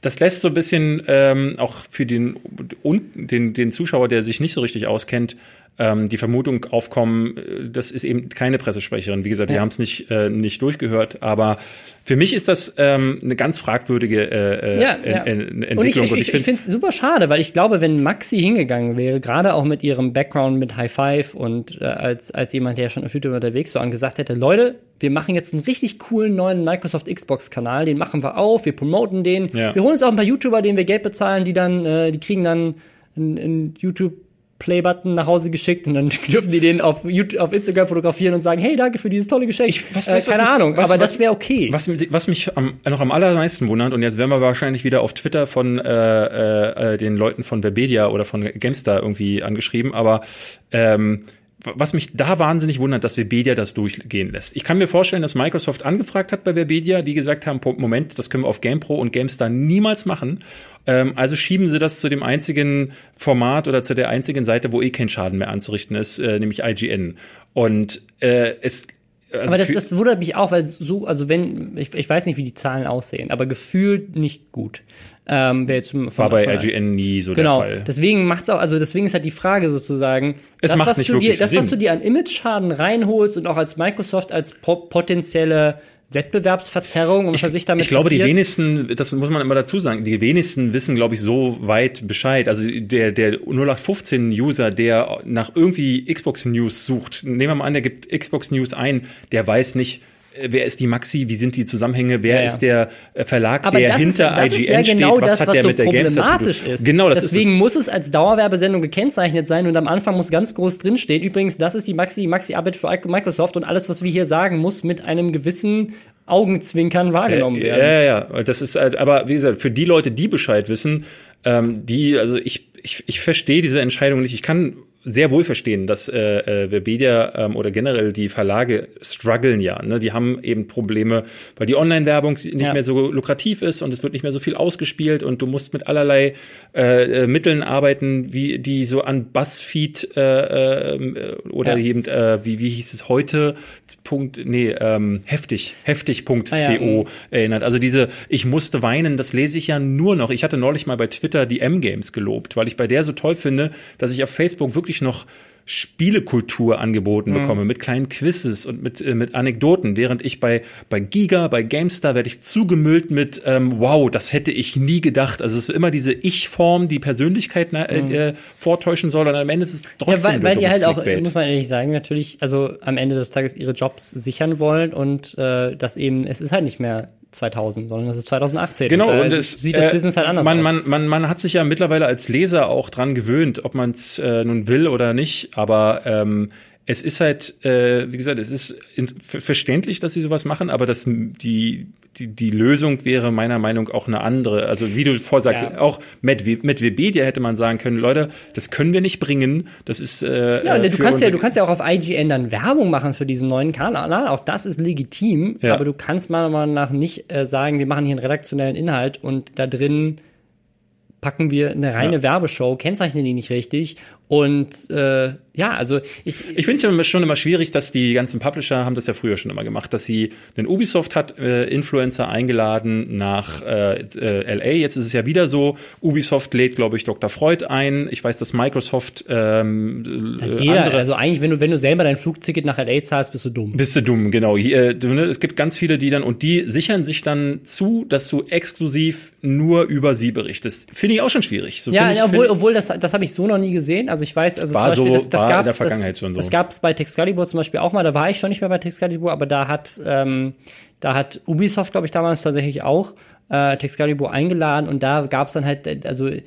das lässt so ein bisschen ähm, auch für den, un, den, den Zuschauer, der sich nicht so richtig auskennt, ähm, die Vermutung aufkommen, äh, das ist eben keine Pressesprecherin. Wie gesagt, wir Ja. haben es nicht, äh, nicht durchgehört, aber für mich ist das ähm, eine ganz fragwürdige äh, äh, ja, En- ja. En- Und ich, Entwicklung. ich, ich, finde es super schade, weil ich glaube, wenn Maxi hingegangen wäre, gerade auch mit ihrem Background mit High Five und äh, als, als jemand, der schon auf YouTube unterwegs war und gesagt hätte, Leute, wir machen jetzt einen richtig coolen neuen Microsoft Xbox-Kanal, den machen wir auf, wir promoten den, Ja. wir holen uns auch ein paar YouTuber, denen wir Geld bezahlen, die dann, äh, die kriegen dann einen, einen YouTube Play-Button nach Hause geschickt und dann (laughs) dürfen die den auf, YouTube, auf Instagram fotografieren und sagen, hey, danke für dieses tolle Geschenk. was- äh, was- keine was- Ahnung, was- aber was- das wäre okay. Was, was mich am, noch am allermeisten wundert, und jetzt werden wir wahrscheinlich wieder auf Twitter von äh, äh, den Leuten von Webedia oder von Gamestar irgendwie angeschrieben, aber ähm, was mich da wahnsinnig wundert, dass Webedia das durchgehen lässt. Ich kann mir vorstellen, dass Microsoft angefragt hat bei Webedia, die gesagt haben, "Po- Moment, das können wir auf GamePro und GameStar niemals machen. Ähm, also schieben sie das zu dem einzigen Format oder zu der einzigen Seite, wo eh kein Schaden mehr anzurichten ist, äh, nämlich IGN. Und äh, es also aber das, das wundert mich auch, weil so, also wenn, ich, ich weiß nicht, wie die Zahlen aussehen, aber gefühlt nicht gut. Ähm, wer jetzt war bei IGN nie so Genau. der Fall. Deswegen macht's auch, also deswegen ist halt die Frage sozusagen, Es das, macht was nicht du dir, das, was du dir an Image-Schaden reinholst und auch als Microsoft als po potenzielle Wettbewerbsverzerrung und was ich, sich damit Ich glaube, passiert. die wenigsten, das muss man immer dazu sagen, die wenigsten wissen, glaube ich, so weit Bescheid. Also der, der 0815-User, der nach irgendwie Xbox News sucht, nehmen wir mal an, der gibt Xbox News ein, der weiß nicht, wer ist die Maxi, wie sind die Zusammenhänge, wer Ja, ja. ist der äh, Verlag, Aber der hinter ist, IGN ja genau steht, was das, hat was der so mit der problematisch tun? ist. Genau, das Deswegen ist muss es als Dauerwerbesendung gekennzeichnet sein und am Anfang muss ganz groß drinstehen. Übrigens, das ist die Maxi, Maxi Arbeit für Microsoft und alles, was wir hier sagen, muss mit einem gewissen Augenzwinkern wahrgenommen Äh, werden. Ja, ja, ja. Das ist halt, aber wie gesagt, für die Leute, die Bescheid wissen, ähm, die, also ich, ich, ich verstehe diese Entscheidung nicht. Ich kann sehr wohl verstehen, dass äh, äh, Webedia ähm, oder generell die Verlage strugglen ja. Ne? Die haben eben Probleme, weil die Online-Werbung nicht Ja. mehr so lukrativ ist und es wird nicht mehr so viel ausgespielt und du musst mit allerlei äh, äh, Mitteln arbeiten, wie die so an Buzzfeed äh, äh, oder Ja. eben äh, wie wie hieß es heute Punkt nee ähm, heftig heftig.co Ah ja, mhm. erinnert. Also diese ich musste weinen, das lese ich ja nur noch. Ich hatte neulich mal bei Twitter die M-Games gelobt, weil ich bei der so toll finde, dass ich auf Facebook wirklich noch Spielekultur angeboten Mhm. bekomme mit kleinen Quizzes und mit äh, mit Anekdoten, während ich bei bei Giga, bei Gamestar werde ich zugemüllt mit ähm, wow, das hätte ich nie gedacht. Also es ist immer diese Ich-Form, die Persönlichkeit na, äh, äh, vortäuschen soll und am Ende ist es trotzdem Mhm. Ja, weil, weil die halt auch, muss man ehrlich sagen, natürlich, also am Ende des Tages ihre Jobs sichern wollen und äh, das eben, es ist halt nicht mehr 2000, sondern es ist 2018. Genau, und, es sieht das äh, Business halt anders man, aus. Man, man, man hat sich ja mittlerweile als Leser auch dran gewöhnt, ob man es äh, nun will oder nicht. Aber ähm, es ist halt, äh, wie gesagt, es ist verständlich, dass sie sowas machen, aber das, die, die, die Lösung wäre meiner Meinung nach auch eine andere. Also wie du vorsagst, Ja. auch mit, mit Webedia hätte man sagen können, Leute, das können wir nicht bringen. Das ist äh, Ja, äh, du kannst ja, du kannst ja auch auf IGN dann Werbung machen für diesen neuen Kanal. Auch das ist legitim. Ja. Aber du kannst meiner Meinung nach nicht äh, sagen, wir machen hier einen redaktionellen Inhalt und da drin packen wir eine reine Ja. Werbeshow, kennzeichnen die nicht richtig. Und äh, ja, also ich, Ich finde es ja schon immer schwierig, dass die ganzen Publisher haben das ja früher schon immer gemacht, dass sie, denn Ubisoft hat äh, Influencer eingeladen nach äh, äh, LA. Jetzt ist es ja wieder so, Ubisoft lädt, glaube ich, Dr. Freud ein. Ich weiß, dass Microsoft ähm, also jeder, andere also eigentlich, wenn du, wenn du selber dein Flugticket nach LA zahlst, bist du dumm. bist du dumm, genau. Hier, äh, ne, es gibt ganz viele, die dann, und die sichern sich dann zu, dass du exklusiv nur über sie berichtest. Finde ich auch schon schwierig. So Ja, ich, obwohl, obwohl das, das habe ich so noch nie gesehen. Also ich weiß, also War zum Beispiel, so- das, das war gab in der Vergangenheit das, schon so. Das gab es bei Texcalibur zum Beispiel auch mal. Da war ich schon nicht mehr bei Texcalibur, aber da hat, ähm, da hat Ubisoft, glaube ich, damals tatsächlich auch äh, Texcalibur eingeladen und da gab es dann halt, äh, also äh,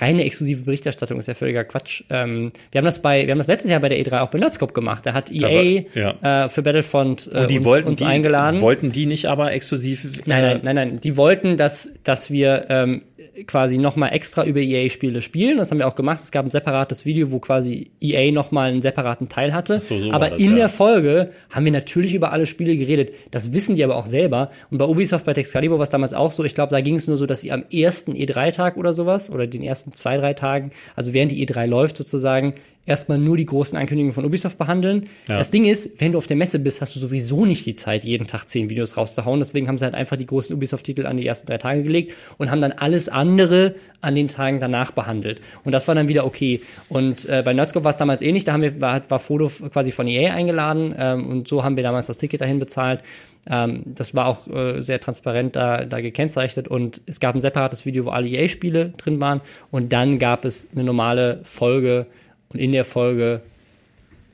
reine exklusive Berichterstattung ist ja völliger Quatsch. Ähm, wir haben das bei, wir haben das letztes Jahr bei der E3 auch bei Nerdscope gemacht. Da hat EA ja. äh, für Battlefront äh, die uns, wollten uns die, eingeladen. Wollten die nicht aber exklusiv? Nein, äh, nein, nein, nein. Die wollten, dass, dass wir ähm, quasi nochmal extra über EA-Spiele spielen. Das haben wir auch gemacht. Es gab ein separates Video, wo quasi EA nochmal einen separaten Teil hatte. so, so aber das, in ja. der Folge haben wir natürlich über alle Spiele geredet. Das wissen die aber auch selber. Und bei Ubisoft, bei Excalibur war es damals auch so. Ich glaube, da ging es nur so, dass sie am ersten E3-Tag oder sowas oder den ersten zwei, drei Tagen, also während die E3 läuft sozusagen, erstmal nur die großen Ankündigungen von Ubisoft behandeln. Ja. Das Ding ist, wenn du auf der Messe bist, hast du sowieso nicht die Zeit, jeden Tag zehn Videos rauszuhauen. Deswegen haben sie halt einfach die großen Ubisoft-Titel an die ersten drei Tage gelegt und haben dann alles andere an den Tagen danach behandelt. Und das war dann wieder okay. Und äh, bei Nerdscope war es damals ähnlich. Da haben wir, war, war Foto quasi von EA eingeladen ähm, und so haben wir damals das Ticket dahin bezahlt. Ähm, das war auch äh, sehr transparent da, da gekennzeichnet und es gab ein separates Video, wo alle EA-Spiele drin waren und dann gab es eine normale Folge und in der Folge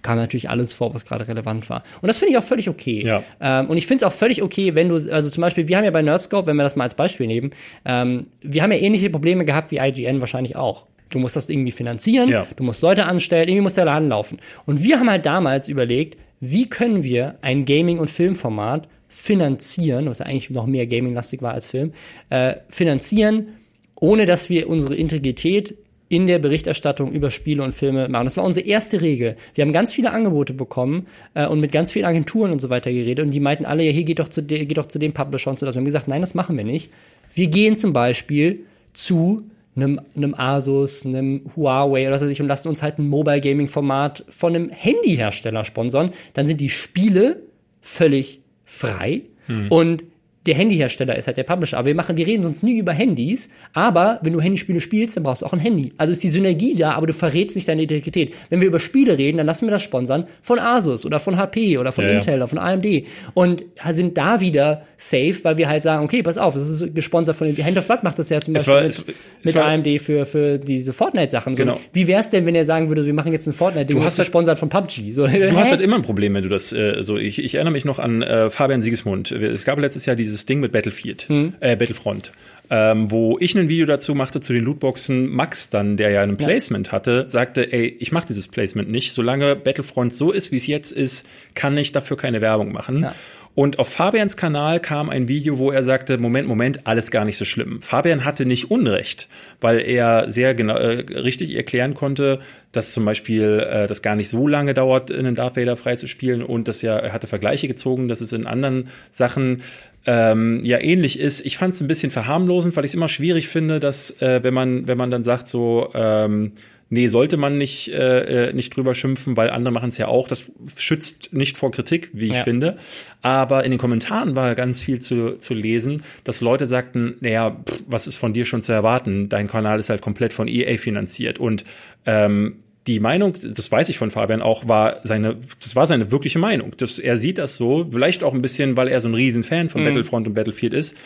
kam natürlich alles vor, was gerade relevant war. Und das finde ich auch völlig okay. Ja. Ähm, und ich finde es auch völlig okay, wenn du, also zum Beispiel, wir haben ja bei Nerdscope, wenn wir das mal als Beispiel nehmen, ähm, wir haben ja ähnliche Probleme gehabt wie IGN wahrscheinlich auch. Du musst das irgendwie finanzieren, Ja. du musst Leute anstellen, irgendwie muss der Laden laufen. Und wir haben halt damals überlegt, wie können wir ein Gaming- und Filmformat finanzieren, was ja eigentlich noch mehr Gaming-lastig war als Film, äh, finanzieren, ohne dass wir unsere Integrität in der Berichterstattung über Spiele und Filme machen. Das war unsere erste Regel. Wir haben ganz viele Angebote bekommen äh, und mit ganz vielen Agenturen und so weiter geredet und die meinten alle, ja, hier geht doch zu, de, geht doch zu dem Publisher und so das. Wir haben gesagt, nein, das machen wir nicht. Wir gehen zum Beispiel zu einem, einem Asus, einem Huawei oder was weiß ich und lassen uns halt ein Mobile Gaming Format von einem Handyhersteller sponsern. Dann sind die Spiele völlig frei und der Handyhersteller ist halt der Publisher. Aber wir machen, wir reden sonst nie über Handys. Aber wenn du Handyspiele spielst, dann brauchst du auch ein Handy. Also ist die Synergie da, aber du verrätst nicht deine Identität. Wenn wir über Spiele reden, dann lassen wir das sponsern von Asus oder von HP oder von Ja, ja. Intel oder von AMD. Und sind da wieder safe, weil wir halt sagen, okay, pass auf, es ist gesponsert von Hand of Blood macht das ja zum Es Beispiel war- mit, es- es mit war- AMD für, für diese Fortnite-Sachen. So, Genau. Wie wär's denn, wenn er sagen würde, wir machen jetzt ein Fortnite-Ding, Du das hast ist halt- gesponsert von PUBG? So, Du hast (laughs) halt immer ein Problem, wenn du das äh, so. Ich, ich erinnere mich noch an äh, Fabian Siegesmund. Es gab letztes Jahr dieses Ding mit Battlefield, Hm. äh, Battlefront, ähm, wo ich ein Video dazu machte zu den Lootboxen. Max dann, der ja ein Placement hatte, sagte, ey, ich mache dieses Placement nicht. Solange Battlefront so ist, wie es jetzt ist, kann ich dafür keine Werbung machen. Ja. Und auf Fabians Kanal kam ein Video, wo er sagte, Moment, Moment, alles gar nicht so schlimm. Fabian hatte nicht Unrecht, weil er sehr genau, äh, richtig erklären konnte, dass zum Beispiel äh, das gar nicht so lange dauert, einen Darth Vader freizuspielen und dass ja, er hatte Vergleiche gezogen, dass es in anderen Sachen ähm, ja ähnlich ist. Ich fand es ein bisschen verharmlosend, weil ich es immer schwierig finde, dass äh, wenn man wenn man dann sagt so ähm, Nee, sollte man nicht, äh, äh, nicht drüber schimpfen, weil andere machen es ja auch. Das schützt nicht vor Kritik, wie ich Ja. finde. Aber in den Kommentaren war ganz viel zu, zu lesen, dass Leute sagten, naja, pff, was ist von dir schon zu erwarten? Dein Kanal ist halt komplett von EA finanziert. Und ähm, die Meinung, das weiß ich von Fabian auch, war seine, das war seine wirkliche Meinung. Das, er sieht das so, vielleicht auch ein bisschen, weil er so ein Riesenfan von Battlefront und Battlefield ist.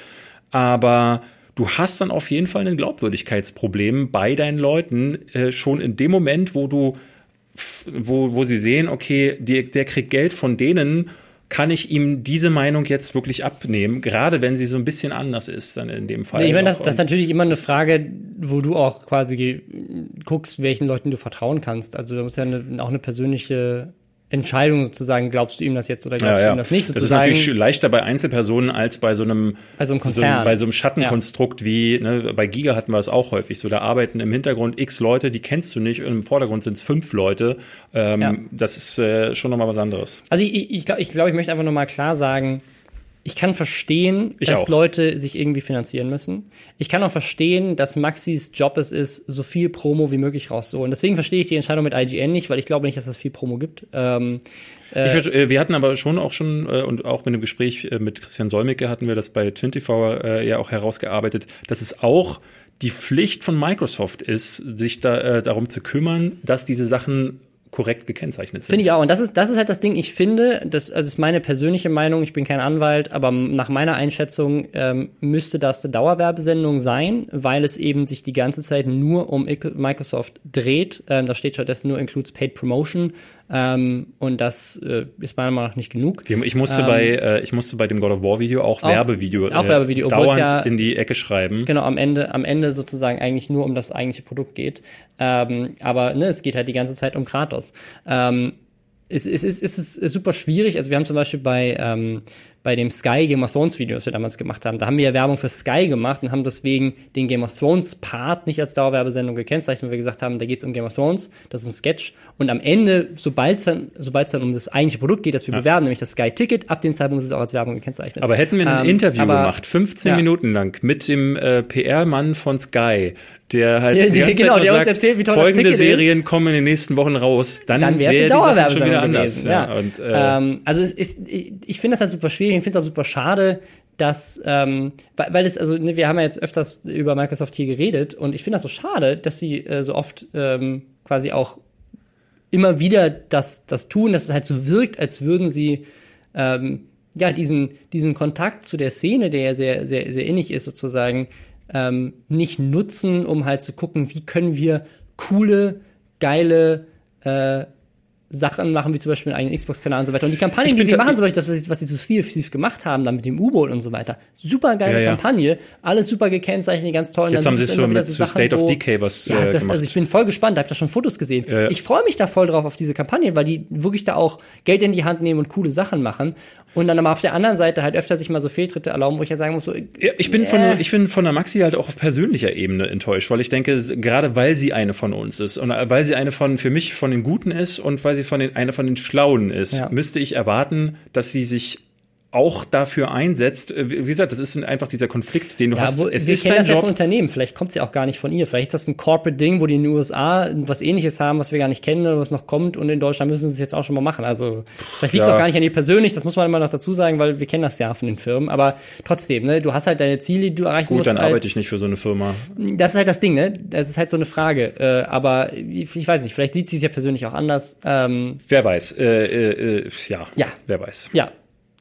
Aber du hast dann auf jeden Fall ein Glaubwürdigkeitsproblem bei deinen Leuten äh, schon in dem Moment, wo du, wo, wo sie sehen, okay, die, der kriegt Geld von denen, kann ich ihm diese Meinung jetzt wirklich abnehmen, gerade wenn sie so ein bisschen anders ist, dann in dem Fall. Ich meine, das, das ist natürlich immer eine Frage, wo du auch quasi guckst, welchen Leuten du vertrauen kannst. Also da muss ja eine, auch eine persönliche Entscheidung sozusagen, glaubst du ihm das jetzt oder glaubst ja, du ja. ihm das nicht Das ist sozusagen. natürlich leichter bei Einzelpersonen als bei so einem, Bei so einem so, Konzern. bei so einem Schattenkonstrukt wie, ne, bei Giga hatten wir es auch häufig so, da arbeiten im Hintergrund x Leute, die kennst du nicht und im Vordergrund sind es fünf Leute. Ähm, Ja. Das ist äh, schon nochmal was anderes. Also ich, ich, ich glaube, ich, glaub, ich möchte einfach nochmal klar sagen, ich kann verstehen, Ich dass auch. Leute sich irgendwie finanzieren müssen. Ich kann auch verstehen, dass Maxis Job es ist, so viel Promo wie möglich rauszuholen. Deswegen verstehe ich die Entscheidung mit IGN nicht, weil ich glaube nicht, dass es viel Promo gibt. Ähm, ich würd, äh, wir hatten aber schon auch schon äh, und auch mit dem Gespräch äh, mit Christian Solmecke hatten wir das bei 24 äh, ja auch herausgearbeitet, dass es auch die Pflicht von Microsoft ist, sich da äh, darum zu kümmern, dass diese Sachen korrekt gekennzeichnet sind. Finde ich auch. Und das ist, das ist halt das Ding. Ich finde, das also ist meine persönliche Meinung. Ich bin kein Anwalt, aber nach meiner Einschätzung ähm, müsste das eine Dauerwerbesendung sein, weil es eben sich die ganze Zeit nur um Ic- Microsoft dreht. Ähm, da steht stattdessen nur includes paid promotion. Ähm, und das äh, ist meiner Meinung nach nicht genug. Ich musste Ähm, bei äh, ich musste bei dem God of War Video auch, Auch- Werbevideo, auch Werbevideo, obwohl es dauernd ja- in die Ecke schreiben. Genau, am Ende, am Ende sozusagen eigentlich nur um das eigentliche Produkt geht. Ähm, aber ne, es geht halt die ganze Zeit um Kratos. Ähm, es, es, ist, es ist super schwierig. Also wir haben zum Beispiel bei, ähm, bei dem Sky Game of Thrones Video, das wir damals gemacht haben, da haben wir ja Werbung für Sky gemacht und haben deswegen den Game of Thrones Part nicht als Dauerwerbesendung gekennzeichnet, weil wir gesagt haben, da geht es um Game of Thrones, das ist ein Sketch. Und am Ende, sobald es dann, sobald's dann um das eigentliche Produkt geht, das wir bewerben, nämlich das Sky Ticket, ab dem Zeitpunkt ist es auch als Werbung gekennzeichnet. Aber hätten wir ein Ähm, Interview aber- gemacht, 15 ja. Minuten lang, mit dem äh, PR-Mann von Sky, der halt (laughs) Ja, die ganze genau, Zeit der uns sagt, erzählt, wie toll das folgende ist. Serien kommen in den nächsten Wochen raus, dann, dann wäre wär es Dauerwerbesendung schon wieder anders. gewesen. Ja. Ja. Und, äh, ähm, also ist, ich, ich finde das halt super schwierig, ich finde es auch super schade, dass, ähm, weil, weil es, also ne, wir haben ja jetzt öfters über Microsoft hier geredet und ich finde das so schade, dass sie äh, so oft ähm, quasi auch immer wieder das, das tun, dass es halt so wirkt, als würden sie ähm, ja diesen, diesen Kontakt zu der Szene, der ja sehr, sehr, sehr innig ist, sozusagen, ähm, nicht nutzen, um halt zu gucken, wie können wir coole, geile äh, Sachen machen, wie zum Beispiel einen eigenen Xbox-Kanal und so weiter. Und die Kampagnen, die sie machen, zum Beispiel das, was sie, zu Steve, Steve gemacht haben, dann mit dem U-Boot und so weiter. Super geile Ja, ja. Kampagne, alles super gekennzeichnet, ganz toll. Und Jetzt dann haben sie so mit so State of Decay was ja, äh, das, gemacht. also ich bin voll gespannt, da hab ich da schon Fotos gesehen. Ja. Ich freue mich da voll drauf auf diese Kampagne, weil die wirklich da auch Geld in die Hand nehmen und coole Sachen machen. Und dann aber auf der anderen Seite halt öfter sich mal so Fehltritte erlauben, wo ich ja sagen muss, so, Ja, ich bin von, Äh. ich bin von der Maxi halt auch auf persönlicher Ebene enttäuscht, weil ich denke, gerade weil sie eine von uns ist und weil sie eine von, für mich von den Guten ist und weil sie von den, eine von den Schlauen ist, Ja. müsste ich erwarten, dass sie sich auch dafür einsetzt. Äh, Wie gesagt, das ist einfach dieser Konflikt, den du Ja, hast. wo, es wir ist kennen das ja Job. von Unternehmen. Vielleicht kommt es ja auch gar nicht von ihr. Vielleicht ist das ein Corporate-Ding, wo die in den USA was ähnliches haben, was wir gar nicht kennen oder was noch kommt. Und in Deutschland müssen sie es jetzt auch schon mal machen. Also vielleicht liegt es Ja. auch gar nicht an ihr persönlich. Das muss man immer noch dazu sagen, weil wir kennen das ja von den Firmen. Aber trotzdem, ne, du hast halt deine Ziele, die du erreichen Gut, musst. dann arbeite als- ich nicht für so eine Firma. Das ist halt das Ding, ne? Das ist halt so eine Frage. Äh, aber ich, ich weiß nicht, vielleicht sieht sie es ja persönlich auch anders. Ähm, Wer weiß. Äh, äh, äh, ja, Ja. wer weiß. Ja.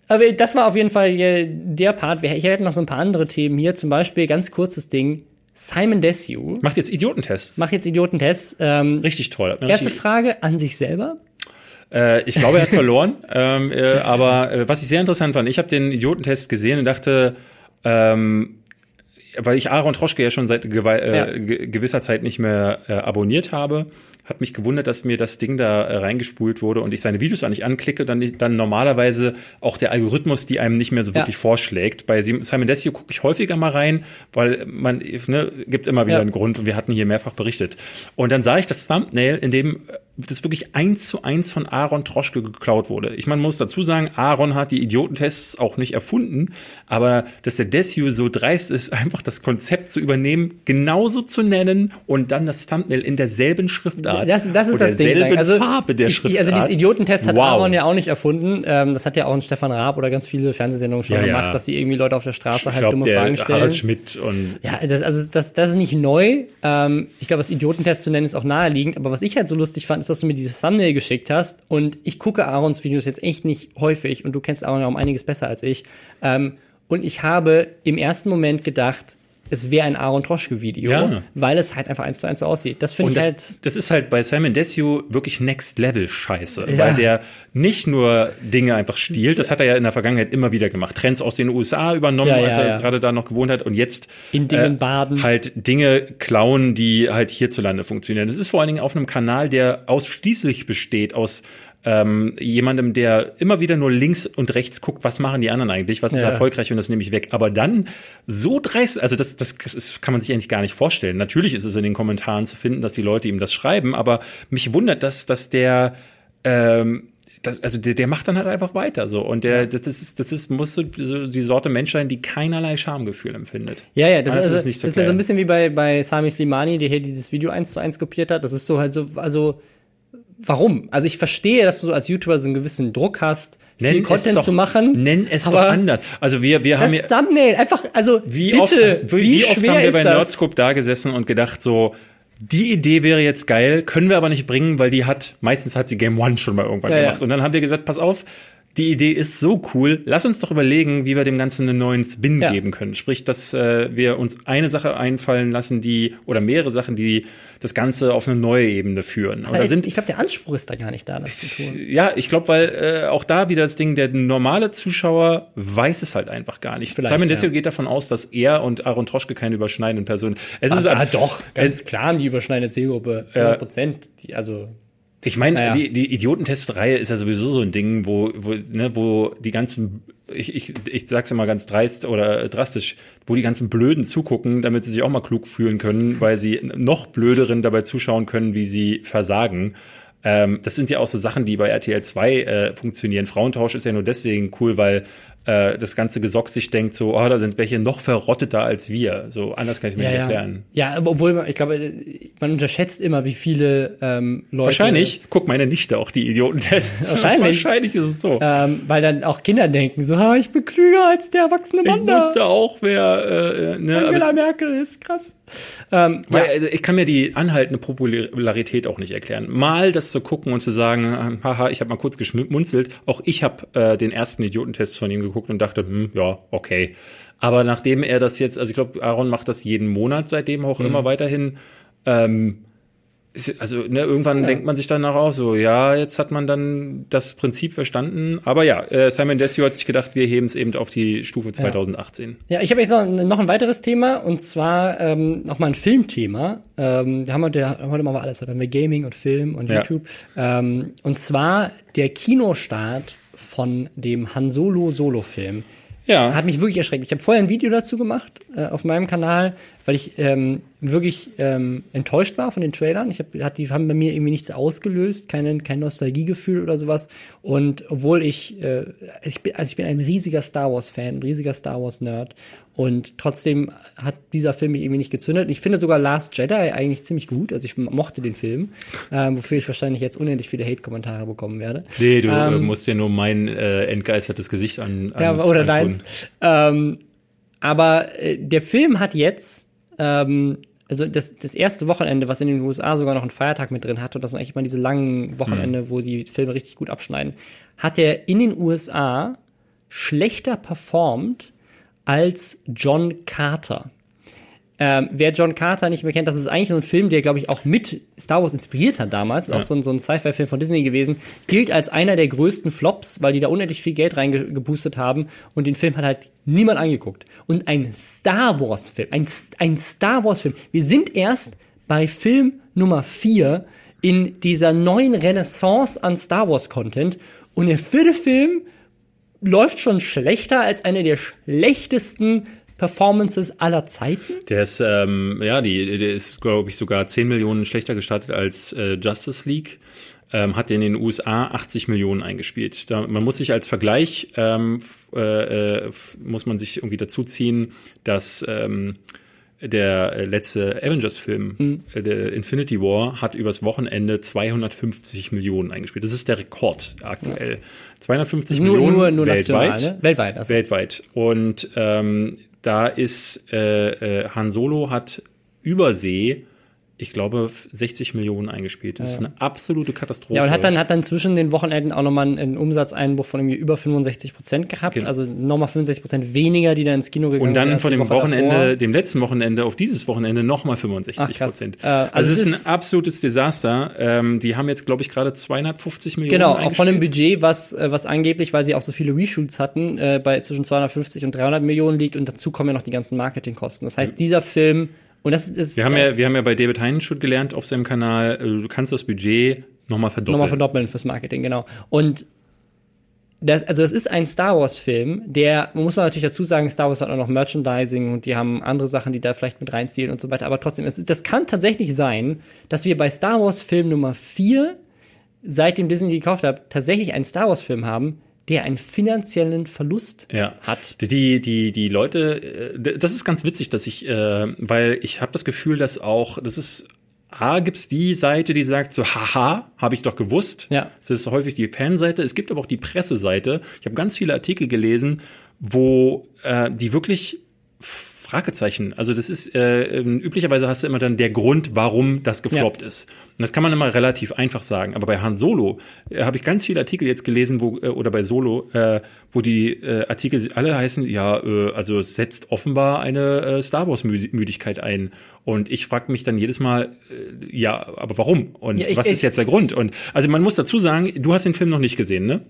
Aber das war auf jeden Fall äh, der Part. Wir- Ich hätte noch so ein paar andere Themen hier. Zum Beispiel ganz kurzes Ding. Simon Desue Macht jetzt Idiotentests. macht jetzt Idiotentests. Ähm, Richtig toll. Erste richtig- Frage an sich selber. Äh, ich glaube, er hat (laughs) verloren. ähm, äh, aber äh, was ich sehr interessant fand, ich habe den Idiotentest gesehen und dachte, ähm, weil ich Aaron Troschke ja schon seit gewe- äh, Ja. ge gewisser Zeit nicht mehr äh, abonniert habe, hat mich gewundert, dass mir das Ding da äh, reingespult wurde und ich seine Videos auch nicht anklicke, dann, dann normalerweise auch der Algorithmus, die einem nicht mehr so Ja. wirklich vorschlägt. Bei Sim- Simon Desio gucke ich häufiger mal rein, weil man ne, gibt immer wieder Ja. einen Grund und wir hatten hier mehrfach berichtet. Und dann sah ich das Thumbnail, in dem äh, das wirklich eins zu eins von Aaron Troschke geklaut wurde. Ich meine, man muss dazu sagen, Aaron hat die Idiotentests auch nicht erfunden, aber dass der Desue so dreist ist, (laughs) einfach das Konzept zu übernehmen, genauso zu nennen und dann das Thumbnail in derselben Schriftart Das, das ist das Ding. derselben Also, Farbe der ich, Schriftart. also dieses Idiotentest hat Wow. Aaron ja auch nicht erfunden. Ähm, das hat ja auch ein Stefan Raab oder ganz viele Fernsehsendungen schon Ja, ja. gemacht, dass sie irgendwie Leute auf der Straße ich halt glaube, dumme der Fragen stellen. Harald Schmidt und Ja, das, also das, das ist nicht neu. Ähm, ich glaube, das Idiotentest zu nennen ist auch naheliegend. Aber was ich halt so lustig fand, ist, dass du mir dieses Thumbnail geschickt hast. Und ich gucke Aarons Videos jetzt echt nicht häufig. Und du kennst Aaron ja um einiges besser als ich. Ähm, und ich habe im ersten Moment gedacht, es wäre ein Aaron Troschke-Video, Ja. weil es halt einfach eins zu eins so aussieht. Das finde ich das, halt. das ist halt bei Simon Desue wirklich Next Level Scheiße, Ja. weil der nicht nur Dinge einfach stiehlt, das hat er ja in der Vergangenheit immer wieder gemacht, Trends aus den USA übernommen, Ja, als er gerade da noch gewohnt hat und jetzt In Dingen baden. halt Dinge klauen, die halt hierzulande funktionieren. Das ist vor allen Dingen auf einem Kanal, der ausschließlich besteht aus ähm, jemandem, der immer wieder nur links und rechts guckt, was machen die anderen eigentlich, was ist Ja. erfolgreich und das nehme ich weg. Aber dann so dreist, also das, das ist, kann man sich eigentlich gar nicht vorstellen. Natürlich ist es in den Kommentaren zu finden, dass die Leute ihm das schreiben, aber mich wundert, dass, dass der ähm, das, also der, der macht dann halt einfach weiter so und der das ist das ist muss so die Sorte Mensch sein, die keinerlei Schamgefühl empfindet. Ja, ja, das, Also ist, nicht so das ist ja so ein bisschen wie bei, bei Sami Slimani, der hier dieses Video eins zu eins kopiert hat. Das ist so halt so, also, warum? Also ich verstehe, dass du als YouTuber so einen gewissen Druck hast, viel Nenn es Content doch, zu machen. Nenn es aber doch anders. Also wir wir haben ja Thumbnail, einfach, also, wie bitte, oft wie, wie oft haben wir bei das? Nerdscope da gesessen und gedacht so die Idee wäre jetzt geil, können wir aber nicht bringen, weil die hat, meistens hat sie Game One schon mal irgendwann Ja, ja. gemacht. Und dann haben wir gesagt, pass auf, die Idee ist so cool, lass uns doch überlegen, wie wir dem Ganzen einen neuen Spin Ja. geben können. Sprich, dass äh, wir uns eine Sache einfallen lassen, die, oder mehrere Sachen, die das Ganze auf eine neue Ebene führen. Aber da ist, sind ich glaube, der Anspruch ist da gar nicht da, das zu tun. ja, ich glaube, weil äh, auch da wieder das Ding, der normale Zuschauer weiß es halt einfach gar nicht. Vielleicht, Simon ja. Desio geht davon aus, dass er und Aaron Troschke keine überschneidenden Personen. Es ist Ah, doch, ganz es, klar die überschneidende Zielgruppe. 100 Prozent. Die, also, ich meine, Naja. die, die Idiotentest-Reihe ist ja sowieso so ein Ding, wo, wo, ne, wo die ganzen, ich, ich, ich sag's immer ganz dreist oder drastisch, wo die ganzen Blöden zugucken, damit sie sich auch mal klug fühlen können, weil sie noch blöderen dabei zuschauen können, wie sie versagen. Ähm, das sind ja auch so Sachen, die bei RTL 2 äh, funktionieren. Frauentausch ist ja nur deswegen cool, weil äh, das ganze Gesock sich denkt so, oh, da sind welche noch verrotteter als wir. So anders kann ich mir ja, nicht ja. erklären. Ja, aber obwohl, man- ich glaube, man unterschätzt immer, wie viele ähm, Leute. Wahrscheinlich guckt meine Nichte auch die Idiotentests. (laughs) Wahrscheinlich. Wahrscheinlich ist es so. Ähm, weil dann auch Kinder denken so, ha, ich bin klüger als der erwachsene Ich Mann da. wusste auch, wer, äh, ne, aber Angela Merkel ist krass. Ähm, weil, ja, also ich kann mir die anhaltende Popularität auch nicht erklären. Mal das zu gucken und zu sagen, haha, ich habe mal kurz geschmunzelt. Auch ich habe äh, den ersten Idiotentest von ihm geguckt und dachte, hm, ja, okay. Aber nachdem er das jetzt, also ich glaube, Aaron macht das jeden Monat seitdem auch immer weiterhin. Ähm, also ne, irgendwann denkt man sich danach auch so, ja, jetzt hat man dann das Prinzip verstanden. Aber ja, äh, Simon Desio hat sich gedacht, wir heben es eben auf die Stufe 2018. ja, ich habe jetzt noch, noch ein weiteres Thema und zwar ähm, noch mal ein Filmthema. Ähm, wir haben heute, heute wir alles, heute haben wir Gaming und Film und Ja. YouTube. Ähm, und zwar der Kinostart von dem Han Solo Solo-Film. Ja. Hat mich wirklich erschreckt. Ich habe vorher ein Video dazu gemacht äh, auf meinem Kanal. weil ich ähm, wirklich ähm, enttäuscht war von den Trailern. Ich hab, hat, die haben bei mir irgendwie nichts ausgelöst, keine, kein Nostalgiegefühl oder sowas. Und obwohl ich, äh, ich bin, also ich bin ein riesiger Star Wars-Fan, ein riesiger Star Wars-Nerd. Und trotzdem hat dieser Film mich irgendwie nicht gezündet. Ich finde sogar Last Jedi eigentlich ziemlich gut. Also ich mochte den Film, ähm, wofür ich wahrscheinlich jetzt unendlich viele Hate-Kommentare bekommen werde. Nee, du ähm, musst dir nur mein äh, entgeistertes Gesicht an, an Ja, oder deins. Ähm, aber äh, der Film hat jetzt ähm, also das, das erste Wochenende, was in den USA sogar noch einen Feiertag mit drin hat, und das sind eigentlich immer diese langen Wochenende, mhm. wo die Filme richtig gut abschneiden, hat er in den USA schlechter performt als John Carter. Ähm, wer John Carter nicht mehr kennt, das ist eigentlich so ein Film, der, glaube ich, auch mit Star Wars inspiriert hat damals. Ja. Auch so ein, so ein Sci-Fi-Film von Disney gewesen. Gilt als einer der größten Flops, weil die da unendlich viel Geld reingeboostet haben. Und den Film hat halt niemand angeguckt. Und ein Star Wars-Film, ein, ein Star Wars-Film. Wir sind erst bei Film Nummer 4 in dieser neuen Renaissance an Star Wars-Content. Und der vierte Film läuft schon schlechter als eine der schlechtesten Performances aller Zeiten. Der ist, ähm, ja, die, der ist, glaube ich, sogar 10 Millionen schlechter gestartet als äh, Justice League. Ähm, hat in den USA 80 Millionen eingespielt. Da, man muss sich als Vergleich, ähm, äh, äh, muss man sich irgendwie dazu ziehen, dass ähm, der äh, letzte Avengers-Film, mhm. der Infinity War, hat übers Wochenende 250 Millionen eingespielt. Das ist der Rekord aktuell. Ja. 250 nur, Millionen nur, nur weltweit. National, ne? Weltweit. Also. Weltweit. Und ähm, da ist äh, äh, Han Solo hat Übersee ich glaube, 60 Millionen eingespielt. Das ja. ist eine absolute Katastrophe. Ja, und hat dann, hat dann zwischen den Wochenenden auch nochmal einen Umsatzeinbruch von irgendwie über 65 Prozent gehabt. Genau. Also nochmal 65 Prozent weniger, die dann ins Kino gegangen sind. Und dann von dem Woche Wochenende, davor. dem letzten Wochenende auf dieses Wochenende nochmal 65 Prozent. Äh, also, also es ist, ist ein absolutes Desaster. Ähm, die haben jetzt, glaube ich, gerade 250 Millionen Genau, auch von dem Budget, was, äh, was angeblich, weil sie auch so viele Reshoots hatten, äh, bei zwischen 250 und 300 Millionen liegt. Und dazu kommen ja noch die ganzen Marketingkosten. Das heißt, dieser Film und das ist. Wir haben ja, wir haben ja bei David Heinenschut gelernt auf seinem Kanal, äh, du kannst das Budget nochmal verdoppeln. Nochmal verdoppeln fürs Marketing, genau. Und das, also es ist ein Star Wars-Film, der, muss man natürlich dazu sagen, Star Wars hat auch noch Merchandising und die haben andere Sachen, die da vielleicht mit reinziehen und so weiter. Aber trotzdem, es, das kann tatsächlich sein, dass wir bei Star Wars-Film Nummer 4, seitdem Disney gekauft hat, tatsächlich einen Star Wars-Film haben, der einen finanziellen Verlust ja. hat. Die, die, die Leute, äh, das ist ganz witzig, dass ich, äh, weil ich habe das Gefühl, dass auch, das ist A, gibt's die Seite, die sagt so, haha, habe ich doch gewusst. Ja. Das ist häufig die Fanseite. Es gibt aber auch die Presseseite. Ich habe ganz viele Artikel gelesen, wo äh, die wirklich Fragezeichen. Also das ist äh, ähm, üblicherweise hast du immer dann der Grund, warum das gefloppt ja. ist. Und das kann man immer relativ einfach sagen. Aber bei Han Solo äh, habe ich ganz viele Artikel jetzt gelesen, wo äh, oder bei Solo, äh, wo die äh, Artikel alle heißen, ja, äh, also es setzt offenbar eine äh, Star Wars Müdigkeit ein. Und ich frage mich dann jedes Mal, äh, ja, aber warum? Und ja, ich, was ist jetzt der Grund? Und also man muss dazu sagen, du hast den Film noch nicht gesehen, ne?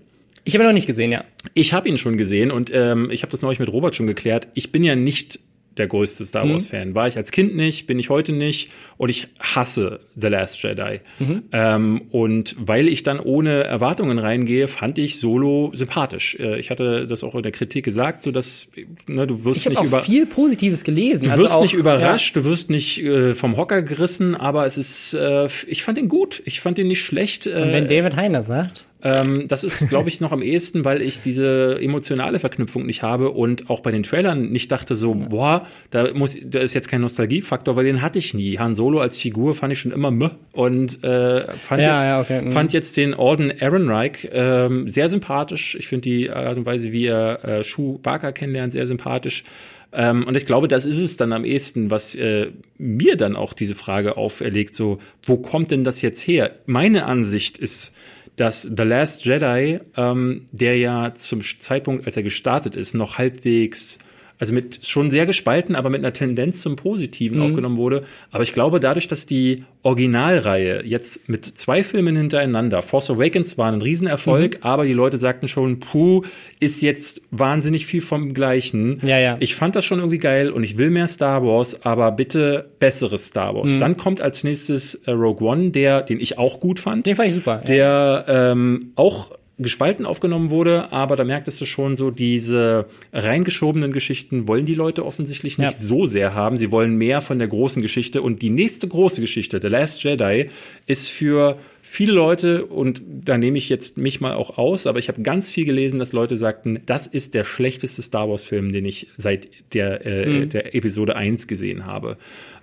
Ich habe ihn noch nicht gesehen, ja. Ich habe ihn schon gesehen und ähm, ich habe das neulich mit Robert schon geklärt. Ich bin ja nicht der größte Star mhm. Wars-Fan. War ich als Kind nicht, bin ich heute nicht und ich hasse The Last Jedi. Mhm. Ähm, und weil ich dann ohne Erwartungen reingehe, fand ich Solo sympathisch. Äh, ich hatte das auch in der Kritik gesagt, so dass ne, du wirst ich nicht auch über viel Positives gelesen. Du also wirst auch, nicht überrascht, ja. du wirst nicht äh, vom Hocker gerissen, aber es ist, äh, ich fand ihn gut, ich fand ihn nicht schlecht. und wenn äh, David Heiner sagt ähm, das ist, glaube ich, noch am ehesten, weil ich diese emotionale Verknüpfung nicht habe und auch bei den Trailern nicht dachte so, boah, da muss, da ist jetzt kein Nostalgiefaktor, weil den hatte ich nie. Han Solo als Figur fand ich schon immer meh und äh, fand, ja, jetzt, ja, okay. Mhm. fand jetzt den Orden Ehrenreich ähm, sehr sympathisch. Ich finde die Art und Weise, wie er äh, Shu Barker kennenlernt, sehr sympathisch. Ähm, und ich glaube, das ist es dann am ehesten, was äh, mir dann auch diese Frage auferlegt, so, wo kommt denn das jetzt her? Meine Ansicht ist, dass The Last Jedi, ähm, der ja zum Zeitpunkt, als er gestartet ist, noch halbwegs also mit schon sehr gespalten, aber mit einer Tendenz zum Positiven mhm. aufgenommen wurde. Aber ich glaube, dadurch, dass die Originalreihe jetzt mit zwei Filmen hintereinander, Force Awakens war ein Riesenerfolg, mhm. aber die Leute sagten schon, puh, ist jetzt wahnsinnig viel vom Gleichen. Ja, ja. Ich fand das schon irgendwie geil und ich will mehr Star Wars, aber bitte besseres Star Wars. Mhm. Dann kommt als nächstes äh, Rogue One, der, den ich auch gut fand. Den fand ich super. Der ja. ähm, auch gespalten aufgenommen wurde, aber da merktest du schon so, diese reingeschobenen Geschichten wollen die Leute offensichtlich nicht ja. so sehr haben. Sie wollen mehr von der großen Geschichte. Und die nächste große Geschichte, The Last Jedi, ist für viele Leute, und da nehme ich jetzt mich mal auch aus, aber ich habe ganz viel gelesen, dass Leute sagten, das ist der schlechteste Star Wars-Film, den ich seit der, äh, mhm. der Episode 1 gesehen habe.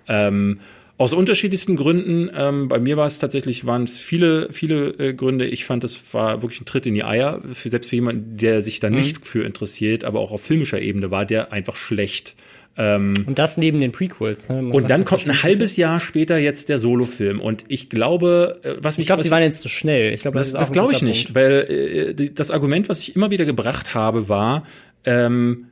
Ähm, aus unterschiedlichsten Gründen. Ähm, bei mir war es tatsächlich, waren es viele, viele äh, Gründe. Ich fand, es war wirklich ein Tritt in die Eier, für, selbst für jemanden, der sich da mhm. nicht für interessiert, aber auch auf filmischer Ebene war der einfach schlecht. Ähm, und das neben den Prequels. Ne? Und dann kommt ein halbes Jahr später jetzt der Solo-Film. Und ich glaube, äh, was mich. Ich glaube, sie waren jetzt zu schnell. Ich glaube, das, das, das glaube ich nicht, weil äh, das Argument, was ich immer wieder gebracht habe, war, ähm,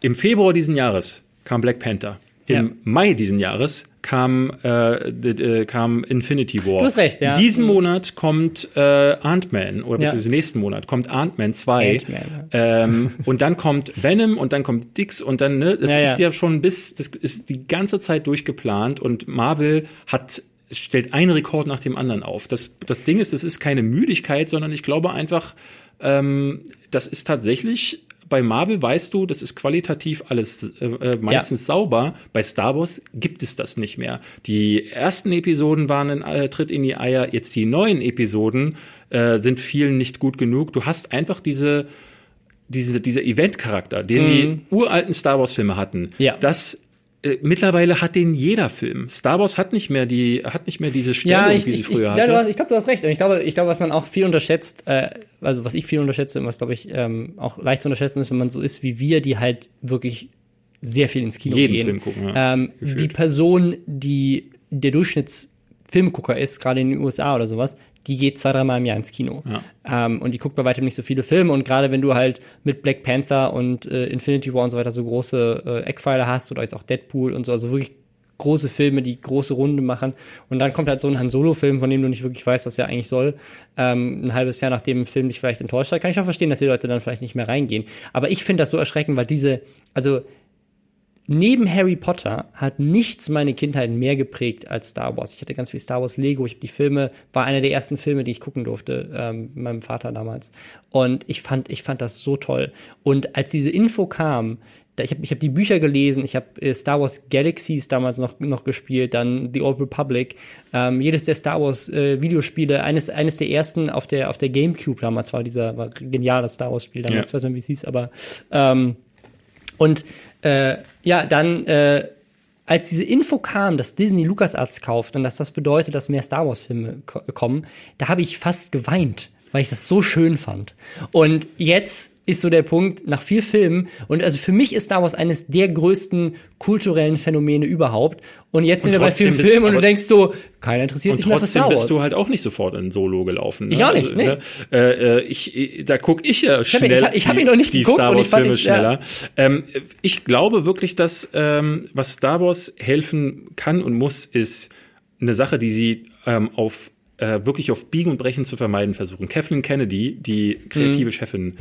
im Februar diesen Jahres kam Black Panther. Im ja. Mai diesen Jahres kam, äh, äh, kam Infinity War. Du hast recht, ja. Diesen Monat kommt äh, Ant-Man, oder beziehungsweise ja. nächsten Monat kommt Ant-Man 2. Ant ähm, und dann kommt Venom und dann kommt Dix und dann, ne, das ja, ist ja. schon bis, das ist die ganze Zeit durchgeplant und Marvel hat stellt einen Rekord nach dem anderen auf. Das, das Ding ist, das ist keine Müdigkeit, sondern ich glaube einfach, ähm, das ist tatsächlich bei Marvel weißt du, das ist qualitativ alles äh, äh, meistens ja. sauber. Bei Star Wars gibt es das nicht mehr. Die ersten Episoden waren ein äh, Tritt in die Eier, jetzt die neuen Episoden äh, sind vielen nicht gut genug. Du hast einfach diese diese, dieser Event-Charakter, den mhm. die uralten Star Wars-Filme hatten, ja. das äh, mittlerweile hat den jeder Film. Star Wars hat nicht mehr die, hat nicht mehr diese Stellung, ja, ich, wie sie ich, früher ich, hatte. Ja, du hast, ich glaube, du hast recht. Und ich glaube, ich glaube, was man auch viel unterschätzt, äh, also was ich viel unterschätze und was glaube ich ähm, auch leicht zu unterschätzen ist, wenn man so ist wie wir, die halt wirklich sehr viel ins Kino Jeden gehen. Film gucken, ja, ähm, die Person, die der Durchschnittsfilmgucker ist, gerade in den USA oder sowas, die geht zwei, dreimal im Jahr ins Kino. Ja. Ähm, und die guckt bei weitem nicht so viele Filme. Und gerade wenn du halt mit Black Panther und äh, Infinity War und so weiter so große äh, Eckpfeiler hast oder jetzt auch Deadpool und so, also wirklich große Filme, die große Runde machen. Und dann kommt halt so ein Han Solo-Film, von dem du nicht wirklich weißt, was er eigentlich soll. Ähm, ein halbes Jahr nachdem ein Film dich vielleicht enttäuscht hat, kann ich auch verstehen, dass die Leute dann vielleicht nicht mehr reingehen. Aber ich finde das so erschreckend, weil diese, also Neben Harry Potter hat nichts meine Kindheit mehr geprägt als Star Wars. Ich hatte ganz viel Star Wars Lego. Ich habe die Filme, war einer der ersten Filme, die ich gucken durfte, ähm, mit meinem Vater damals. Und ich fand, ich fand das so toll. Und als diese Info kam, ich habe ich hab die Bücher gelesen, ich habe äh, Star Wars Galaxies damals noch, noch gespielt, dann The Old Republic, ähm, jedes der Star Wars äh, Videospiele, eines, eines der ersten auf der, auf der Gamecube damals war dieser, war genial, das Star Wars Spiel damals, ja. ich weiß nicht, wie es hieß, aber ähm, und äh, ja, dann, äh, als diese Info kam, dass Disney LucasArts kauft und dass das bedeutet, dass mehr Star Wars-Filme kommen, da habe ich fast geweint, weil ich das so schön fand. Und jetzt ist so der Punkt nach vier Filmen und also für mich ist Star Wars eines der größten kulturellen Phänomene überhaupt und jetzt sind wir bei vier Filmen und du denkst so, keiner interessiert sich mehr für Star Wars. trotzdem bist du halt auch nicht sofort in Solo gelaufen. Ne? Ich auch nicht, also. Ne? Äh, ich, da guck ich ja schnell ich hab, ich hab ihn noch nicht die geguckt Star Wars Filme schneller. Ja. Ähm, ich glaube wirklich, dass ähm, was Star Wars helfen kann und muss, ist eine Sache, die sie ähm, auf äh, wirklich auf Biegen und Brechen zu vermeiden versuchen. Kathleen Kennedy, die kreative mhm. Chefin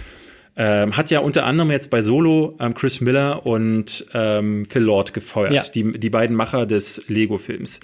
ähm, hat ja unter anderem jetzt bei Solo ähm, Chris Miller und ähm, Phil Lord gefeuert, ja. die, die beiden Macher des Lego-Films.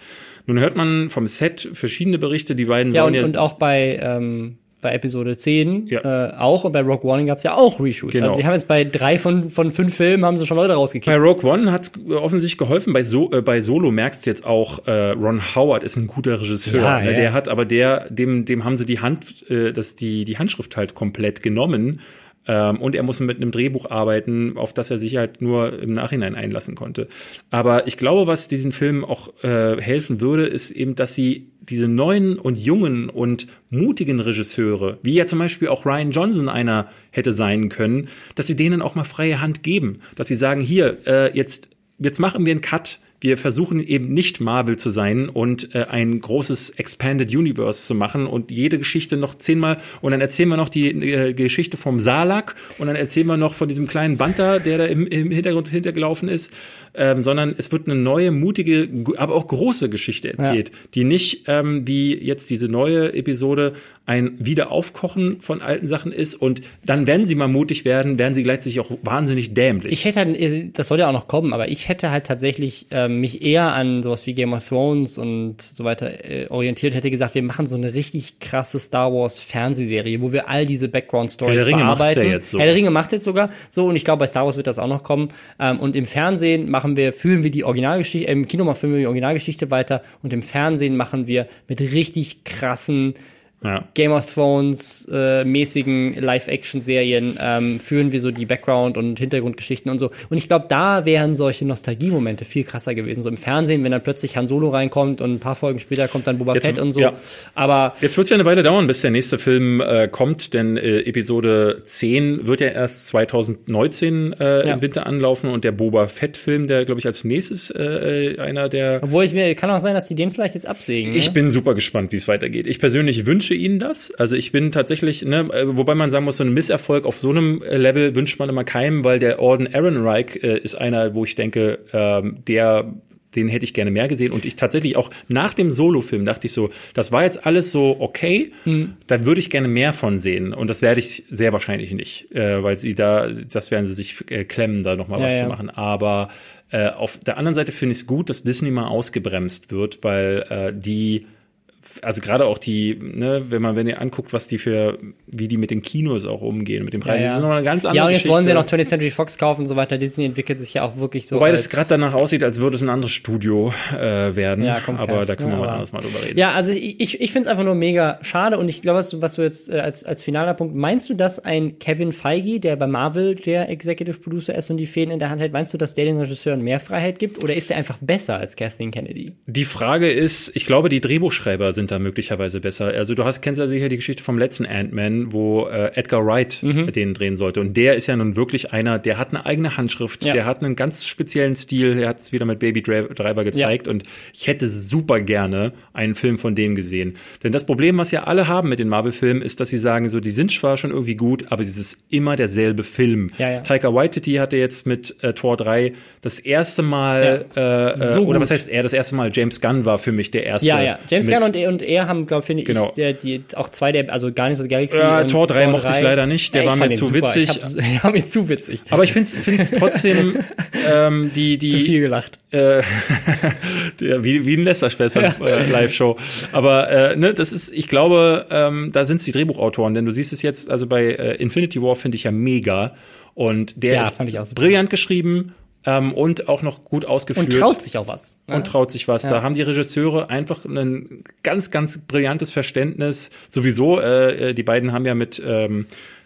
Nun hört man vom Set verschiedene Berichte, die beiden ja, und, ja und auch bei ähm, bei Episode 10 ja. äh, auch und bei Rogue One gab es ja auch Reshoots. Genau. Also sie haben jetzt bei drei von, von fünf Filmen haben sie schon Leute rausgekickt. Bei Rogue One hat es offensichtlich geholfen. Bei, so äh, bei Solo merkst du jetzt auch, äh, Ron Howard ist ein guter Regisseur. Ja, ne? ja. Der hat aber der, dem, dem haben sie die Hand, äh, das, die, die Handschrift halt komplett genommen ähm, und er muss mit einem Drehbuch arbeiten, auf das er sich halt nur im Nachhinein einlassen konnte. Aber ich glaube, was diesen Film auch äh, helfen würde, ist eben, dass sie diese neuen und jungen und mutigen Regisseure, wie ja zum Beispiel auch Ryan Johnson einer hätte sein können, dass sie denen auch mal freie Hand geben. Dass sie sagen, hier, äh, jetzt, jetzt machen wir einen Cut wir versuchen eben nicht Marvel zu sein und äh, ein großes Expanded Universe zu machen und jede Geschichte noch zehnmal und dann erzählen wir noch die äh, Geschichte vom Salak und dann erzählen wir noch von diesem kleinen Banter, der da im, im Hintergrund hintergelaufen ist ähm, sondern es wird eine neue, mutige, aber auch große Geschichte erzählt, ja. die nicht ähm, wie jetzt diese neue Episode ein Wiederaufkochen von alten Sachen ist und dann, wenn sie mal mutig werden, werden sie gleichzeitig auch wahnsinnig dämlich. Ich hätte halt, das soll ja auch noch kommen, aber ich hätte halt tatsächlich ähm, mich eher an sowas wie Game of Thrones und so weiter äh, orientiert, hätte gesagt, wir machen so eine richtig krasse Star Wars Fernsehserie, wo wir all diese Background Stories Herr der Ringe verarbeiten. macht's ja jetzt so. Herr der Ringe macht jetzt sogar so und ich glaube, bei Star Wars wird das auch noch kommen. Ähm, und im Fernsehen machen wir, führen wir die Originalgeschichte, äh, im Kino machen wir die Originalgeschichte weiter und im Fernsehen machen wir mit richtig krassen Ja. Game of Thrones äh, mäßigen Live-Action-Serien ähm, führen wir so die Background- und Hintergrundgeschichten und so. Und ich glaube, da wären solche Nostalgie-Momente viel krasser gewesen. So im Fernsehen, wenn dann plötzlich Han Solo reinkommt und ein paar Folgen später kommt dann Boba Jetzt- Fett und so. ja. Aber Jetzt wird es ja eine Weile dauern, bis der nächste Film äh, kommt, denn äh, Episode 10 wird ja erst 2019 äh, Ja. im Winter anlaufen und der Boba Fett-Film, der, glaube ich, als nächstes äh, einer der obwohl ich mir, kann auch sein, dass die den vielleicht jetzt absägen. Ich ne? bin super gespannt, wie es weitergeht. Ich persönlich wünsche Ihnen das. Also ich bin tatsächlich, ne, äh, wobei man sagen muss, so ein Misserfolg auf so einem äh, Level wünscht man immer keinem, weil der Orden Ehrenreich äh, ist einer, wo ich denke, ähm, der den hätte ich gerne mehr gesehen. Und ich tatsächlich auch nach dem Solo-Film dachte ich so, das war jetzt alles so okay, da würde ich gerne mehr von sehen. Und das werde ich sehr wahrscheinlich nicht, äh, weil sie da, das werden sie sich äh, klemmen, da noch mal Ja, was ja. zu machen. Aber äh, auf der anderen Seite finde ich es gut, dass Disney mal ausgebremst wird, weil äh, die also gerade auch die, ne, wenn man, wenn ihr anguckt, was die für, wie die mit den Kinos auch umgehen, mit den Preisen, das ist noch eine ganz andere ja, und jetzt Geschichte. wollen sie ja noch 20th Century Fox kaufen und so weiter. Disney entwickelt sich ja auch wirklich so. Wobei das gerade danach aussieht, als würde es ein anderes Studio äh, werden. Ja, Comcast, aber da können wir mal anders mal drüber reden. Ja, also ich, ich, ich finde es einfach nur mega schade und ich glaube, was, du- was du jetzt äh, als, als finaler Punkt, meinst du, dass ein Kevin Feige, der bei Marvel der Executive Producer ist und die Fäden in der Hand hält, meinst du, dass der den Regisseuren mehr Freiheit gibt oder ist der einfach besser als Kathleen Kennedy? Die Frage ist, ich glaube, die Drehbuchschreiber sind da möglicherweise besser. Also du hast, kennst ja sicher die Geschichte vom letzten Ant-Man, wo äh, Edgar Wright Mhm. den drehen sollte. Und der ist ja nun wirklich einer, der hat eine eigene Handschrift, Ja. der hat einen ganz speziellen Stil, er hat es wieder mit Baby Dri- Driver gezeigt und ich hätte super gerne einen Film von dem gesehen. Denn das Problem, was ja alle haben mit den Marvel-Filmen, ist, dass sie sagen, so, die sind zwar schon irgendwie gut, aber es ist immer derselbe Film. Ja, ja. Taika Waititi hatte jetzt mit äh, Tor 3 das erste Mal, äh, äh, So oder was heißt er, das erste Mal, James Gunn war für mich der erste. Ja, ja. James Gunn und er, und er haben, glaube finde Genau. ich, der, die, auch zwei der, also Guardians of the Galaxy. Ja, und Tor 3 mochte ich leider nicht, der Ja, war mir zu super. witzig. (laughs) Ich hab, ja, mir zu witzig. Aber ich finde es trotzdem (laughs) ähm, die die Zu viel gelacht. äh, (laughs) der, wie, wie ein Lästerschwestern äh, Live-Show. Aber äh, ne, das ist, ich glaube, ähm, da sind es die Drehbuchautoren, denn du siehst es jetzt, also bei äh, Infinity War finde ich ja mega. Und der Ja, ist brillant geschrieben ähm, und auch noch gut ausgeführt. Und traut sich auch was. ne? und traut sich was. Ja. Da haben die Regisseure einfach ein ganz, ganz brillantes Verständnis. Sowieso, äh, die beiden haben ja mit ähm,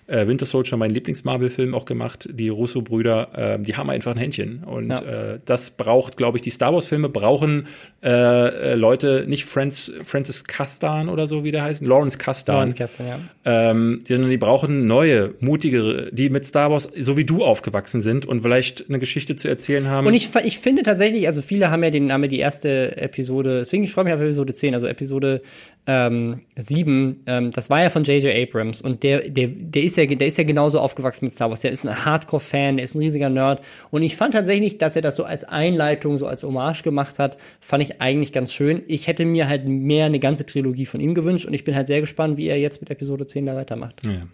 äh, Winter Soldier meinen Lieblings-Marvel-Film auch gemacht. Die Russo-Brüder, äh, die haben einfach ein Händchen. Und Ja. äh, das braucht, glaube ich, die Star Wars-Filme brauchen äh, äh, Leute, nicht Franz, Francis Castan oder so, wie der heißt, Lawrence Castan. Lawrence Kasdan, ja. Ähm, sondern die brauchen neue, mutigere, die mit Star Wars so wie du aufgewachsen sind und vielleicht eine Geschichte zu erzählen haben. Und ich, ich finde tatsächlich, also viele haben ja den Namen die erste Episode, deswegen ich freue mich auf Episode 10, also Episode ähm, 7, ähm, das war ja von J.J. Abrams und der, der, der, ist ja, der ist ja genauso aufgewachsen mit Star Wars. Der ist ein Hardcore-Fan, der ist ein riesiger Nerd. Und ich fand tatsächlich, dass er das so als Einleitung, so als Hommage gemacht hat, fand ich eigentlich ganz schön. Ich hätte mir halt mehr eine ganze Trilogie von ihm gewünscht und ich bin halt sehr gespannt, wie er jetzt mit Episode 10 da weitermacht. ja.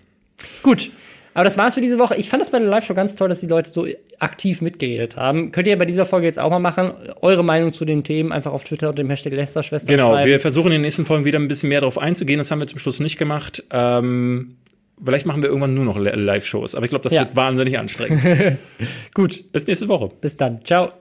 Gut. Aber das war's für diese Woche. Ich fand das bei der Live-Show ganz toll, dass die Leute so aktiv mitgeredet haben. Könnt ihr bei dieser Folge jetzt auch mal machen. Eure Meinung zu den Themen einfach auf Twitter unter dem Hashtag Lästerschwester Genau, schreiben. wir versuchen in den nächsten Folgen wieder ein bisschen mehr darauf einzugehen. Das haben wir zum Schluss nicht gemacht. Ähm, vielleicht machen wir irgendwann nur noch Li- Live-Shows, aber ich glaube, das Ja. wird wahnsinnig anstrengend. (laughs) Gut, Bis nächste Woche. bis dann. Ciao.